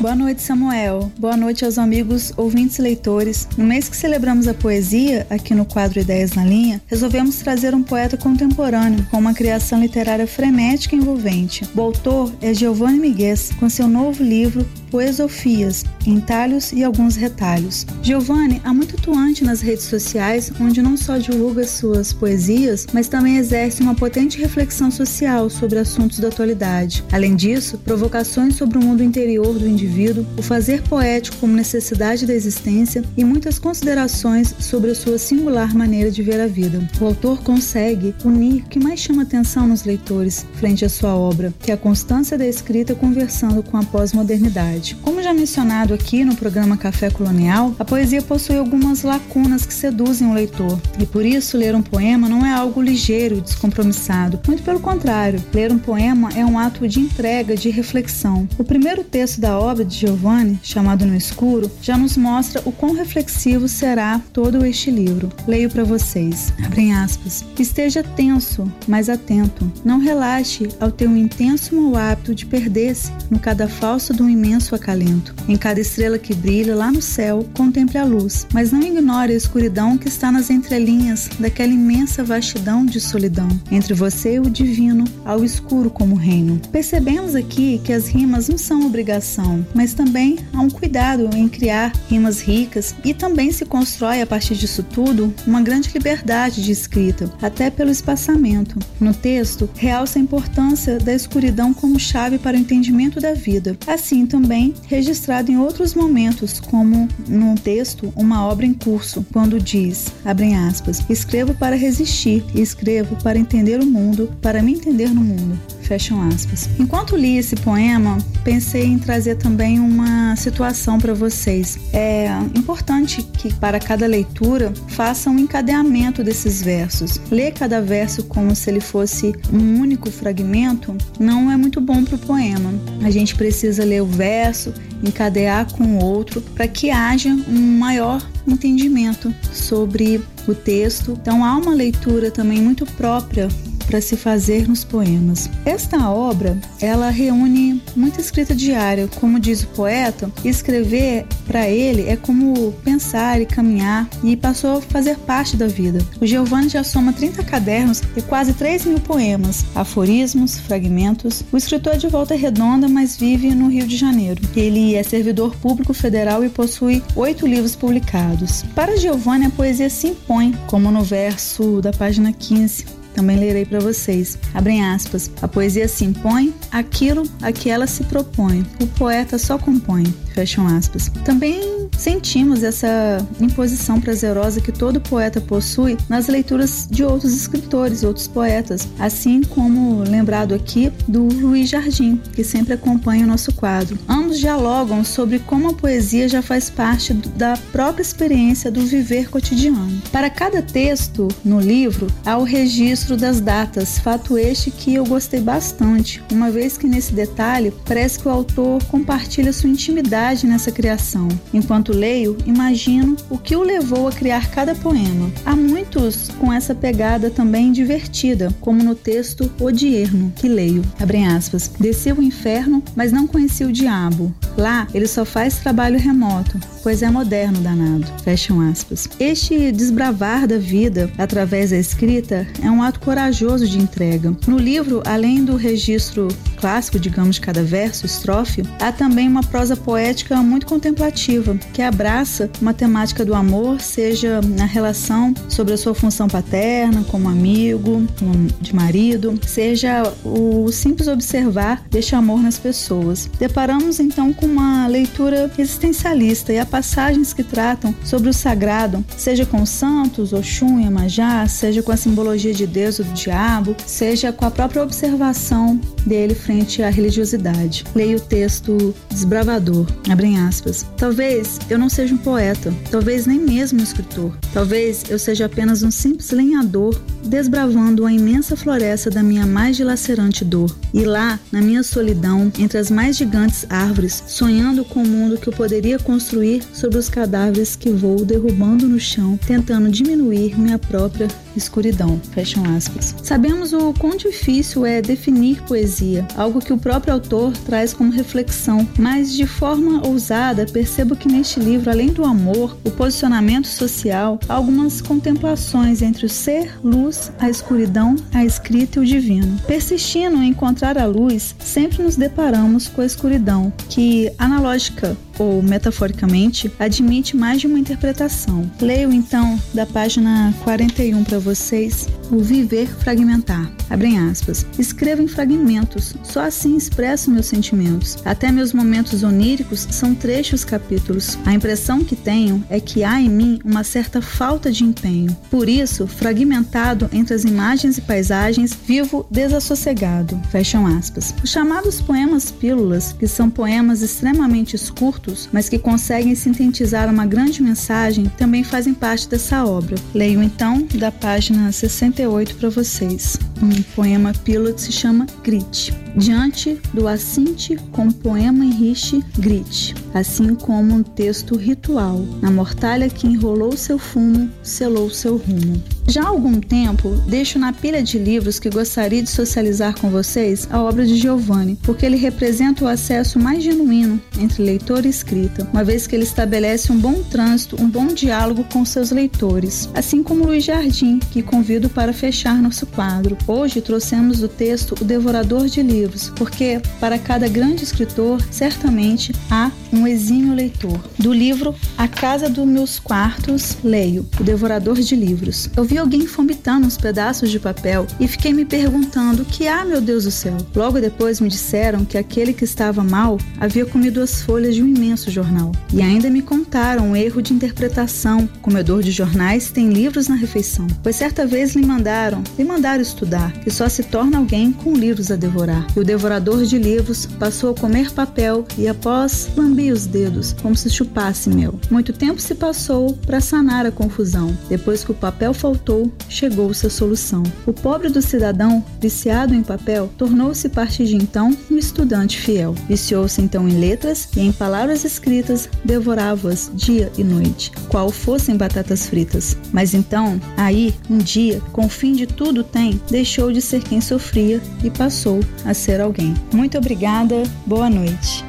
Boa noite, Samuel. Boa noite aos amigos ouvintes e leitores. No mês que celebramos a poesia, aqui no quadro Ideias na Linha, resolvemos trazer um poeta contemporâneo com uma criação literária frenética e envolvente. O autor é Giovanni Miguel, com seu novo livro Poesofias, entalhos e alguns retalhos. Giovanni é muito atuante nas redes sociais, onde não só divulga suas poesias, mas também exerce uma potente reflexão social sobre assuntos da atualidade. Além disso, provocações sobre o mundo interior do indivíduo, o fazer poético como necessidade da existência e muitas considerações sobre a sua singular maneira de ver a vida. O autor consegue unir o que mais chama atenção nos leitores frente à sua obra, que é a constância da escrita conversando com a pós-modernidade. Como já mencionado aqui no programa Café Colonial, a poesia possui algumas lacunas que seduzem o leitor, e por isso ler um poema não é algo ligeiro e descompromissado. Muito pelo contrário, ler um poema é um ato de entrega, de reflexão. O primeiro texto da obra de Giovanni, chamado No Escuro, já nos mostra o quão reflexivo será todo este livro. Leio para vocês. Abrem aspas. Esteja tenso, mas atento. Não relaxe ao ter um intenso mau hábito de perder-se no cadafalso de um imenso acalento. Em cada estrela que brilha lá no céu, contemple a luz, mas não ignore a escuridão que está nas entrelinhas daquela imensa vastidão de solidão. Entre você e o divino, há o escuro como reino. Percebemos aqui que as rimas não são obrigação, mas também há um cuidado em criar rimas ricas e também se constrói a partir disso tudo uma grande liberdade de escrita, até pelo espaçamento. No texto, realça a importância da escuridão como chave para o entendimento da vida. Assim também registrado em outros momentos, como no texto Uma Obra em Curso, quando diz, abrem aspas, escrevo para resistir, escrevo para entender o mundo, para me entender no mundo. Fecham aspas. Enquanto li esse poema, pensei em trazer também uma situação para vocês. É importante que para cada leitura faça um encadeamento desses versos. Ler cada verso como se ele fosse um único fragmento não é muito bom para o poema. A gente precisa ler o verso, encadear com o outro para que haja um maior entendimento sobre o texto. Então há uma leitura também muito própria para se fazer nos poemas. Esta obra, ela reúne muita escrita diária, como diz o poeta, escrever para ele é como pensar e caminhar e passou a fazer parte da vida. O Giovanni já soma 30 cadernos e quase 3 mil poemas, aforismos, fragmentos. O escritor é de volta redonda, mas vive no Rio de Janeiro. Ele é servidor público federal e possui oito livros publicados. Para Giovanni, a poesia se impõe, como no verso da página 15 também lerei para vocês. Abrem aspas. A poesia se impõe aquilo a que ela se propõe. O poeta só compõe. Fecham aspas. Também sentimos essa imposição prazerosa que todo poeta possui nas leituras de outros escritores, outros poetas, assim como lembrado aqui do Luiz Jardim, que sempre acompanha o nosso quadro. Ambos dialogam sobre como a poesia já faz parte da própria experiência do viver cotidiano. Para cada texto no livro há o registro das datas, fato este que eu gostei bastante, uma vez que nesse detalhe parece que o autor compartilha sua intimidade nessa criação. Enquanto leio, imagino o que o levou a criar cada poema. Há muitos com essa pegada também divertida, como no texto Odierno, que leio. Abrem aspas. Desci o inferno, mas não conheci o diabo. Lá, ele só faz trabalho remoto, pois é moderno danado. Fecham aspas. Este desbravar da vida através da escrita é um ato corajoso de entrega. No livro, além do registro clássico, digamos, de cada verso, estrofe, há também uma prosa poética muito contemplativa, que abraça uma temática do amor, seja na relação sobre a sua função paterna, como amigo, como de marido, seja o simples observar deste amor nas pessoas. Deparamos então com uma leitura existencialista e há passagens que tratam sobre o sagrado, seja com santos, Oxum, Iemanjá, seja com a simbologia de Deus ou do diabo, seja com a própria observação dele frente à religiosidade. Leia o texto desbravador, abrem aspas. Talvez eu não seja um poeta, talvez nem mesmo um escritor, talvez eu seja apenas um simples lenhador desbravando a imensa floresta da minha mais dilacerante dor. E lá, na minha solidão, entre as mais gigantes árvores, sonhando com o mundo que eu poderia construir sobre os cadáveres que vou derrubando no chão, tentando diminuir minha própria escuridão. Fecham aspas. Sabemos o quão difícil é definir poesia, algo que o próprio autor traz como reflexão, mas de forma ousada percebo que neste livro, além do amor, o posicionamento social, algumas contemplações entre o ser, luz, a escuridão, a escrita e o divino. Persistindo em encontrar a luz, sempre nos deparamos com a escuridão, que, analógica ou metaforicamente, admite mais de uma interpretação. Leio então da página 41 para vocês o viver fragmentar. Abrem aspas. Escrevo em fragmentos, só assim expresso meus sentimentos. Até meus momentos oníricos são trechos capítulos. A impressão que tenho é que há em mim uma certa falta de empenho. Por isso, fragmentado entre as imagens e paisagens, vivo desassossegado. Fecham aspas. Os chamados poemas pílulas, que são poemas extremamente curtos, mas que conseguem sintetizar uma grande mensagem, também fazem parte dessa obra. Leio então da página 68 para vocês. Um poema pílula se chama Grit. Diante do assinte com poema em riche, grite, assim como um texto ritual. Na mortalha que enrolou seu fumo, selou seu rumo. Já há algum tempo, deixo na pilha de livros que gostaria de socializar com vocês a obra de Giovanni, porque ele representa o acesso mais genuíno entre leitor e escrita, uma vez que ele estabelece um bom trânsito, um bom diálogo com seus leitores, assim como Luiz Jardim, que convido para fechar nosso quadro. Hoje trouxemos do texto O Devorador de Livros, porque para cada grande escritor, certamente há um exímio leitor. Do livro A Casa dos Meus Quartos, leio O Devorador de Livros. Eu vi alguém vomitando uns pedaços de papel e fiquei me perguntando: o que há, meu Deus do céu? Logo depois me disseram que aquele que estava mal havia comido as folhas de um imenso jornal. E ainda me contaram um erro de interpretação. Comedor de jornais tem livros na refeição. Pois certa vez lhe mandaram, lhe mandaram estudar, que só se torna alguém com livros a devorar. E o devorador de livros passou a comer papel e após lambia os dedos, como se chupasse mel. Muito tempo se passou para sanar a confusão. Depois que o papel faltou, chegou-se solução. O pobre do cidadão, viciado em papel, tornou-se a partir de então um estudante fiel. Viciou-se então em letras e em palavras escritas, devorava-as dia e noite, qual fossem batatas fritas. Mas então, aí, um dia, com o fim de tudo tem, deixou de ser quem sofria e passou a ser alguém. Muito obrigada, boa noite.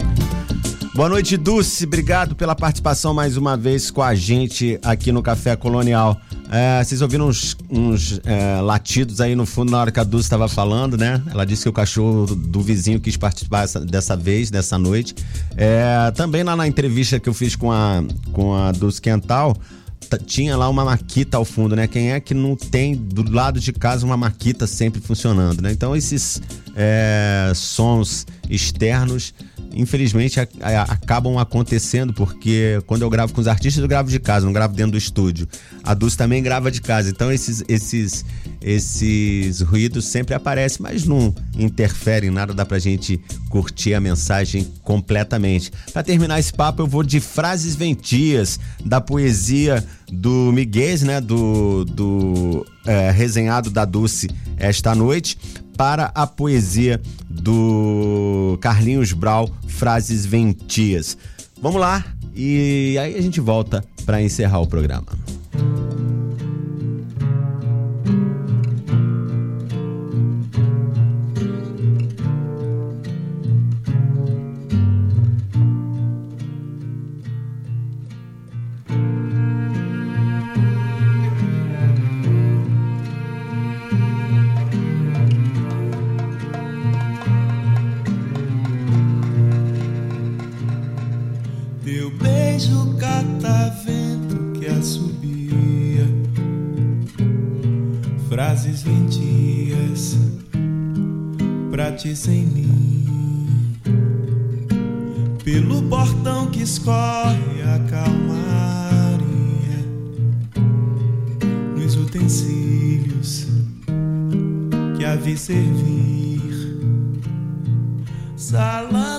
Boa noite, Dulce. Obrigado pela participação mais uma vez com a gente aqui no Café Colonial. É, vocês ouviram uns, uns é, latidos aí no fundo na hora que a Dulce estava falando, né? Ela disse que o cachorro do vizinho quis participar essa, dessa vez, dessa noite. É, também lá na entrevista que eu fiz com a, com a Dulce Quental, tinha lá uma maquita ao fundo, né? Quem é que não tem do lado de casa uma maquita sempre funcionando, né? Então esses é, sons externos infelizmente, a, a, acabam acontecendo, porque quando eu gravo com os artistas, eu gravo de casa, não gravo dentro do estúdio. A Dulce também grava de casa, então esses, esses, esses ruídos sempre aparecem, mas não interferem em nada, dá pra gente curtir a mensagem completamente. Para terminar esse papo, eu vou de frases ventias da poesia do Miguel, né, do, do é, resenhado da Dulce esta noite, para a poesia do Carlinhos Brau, Frases Ventias. Vamos lá e aí a gente volta para encerrar o programa. noites em mim. Pelo portão que escorre a calmaria, nos utensílios que havia servir, salão.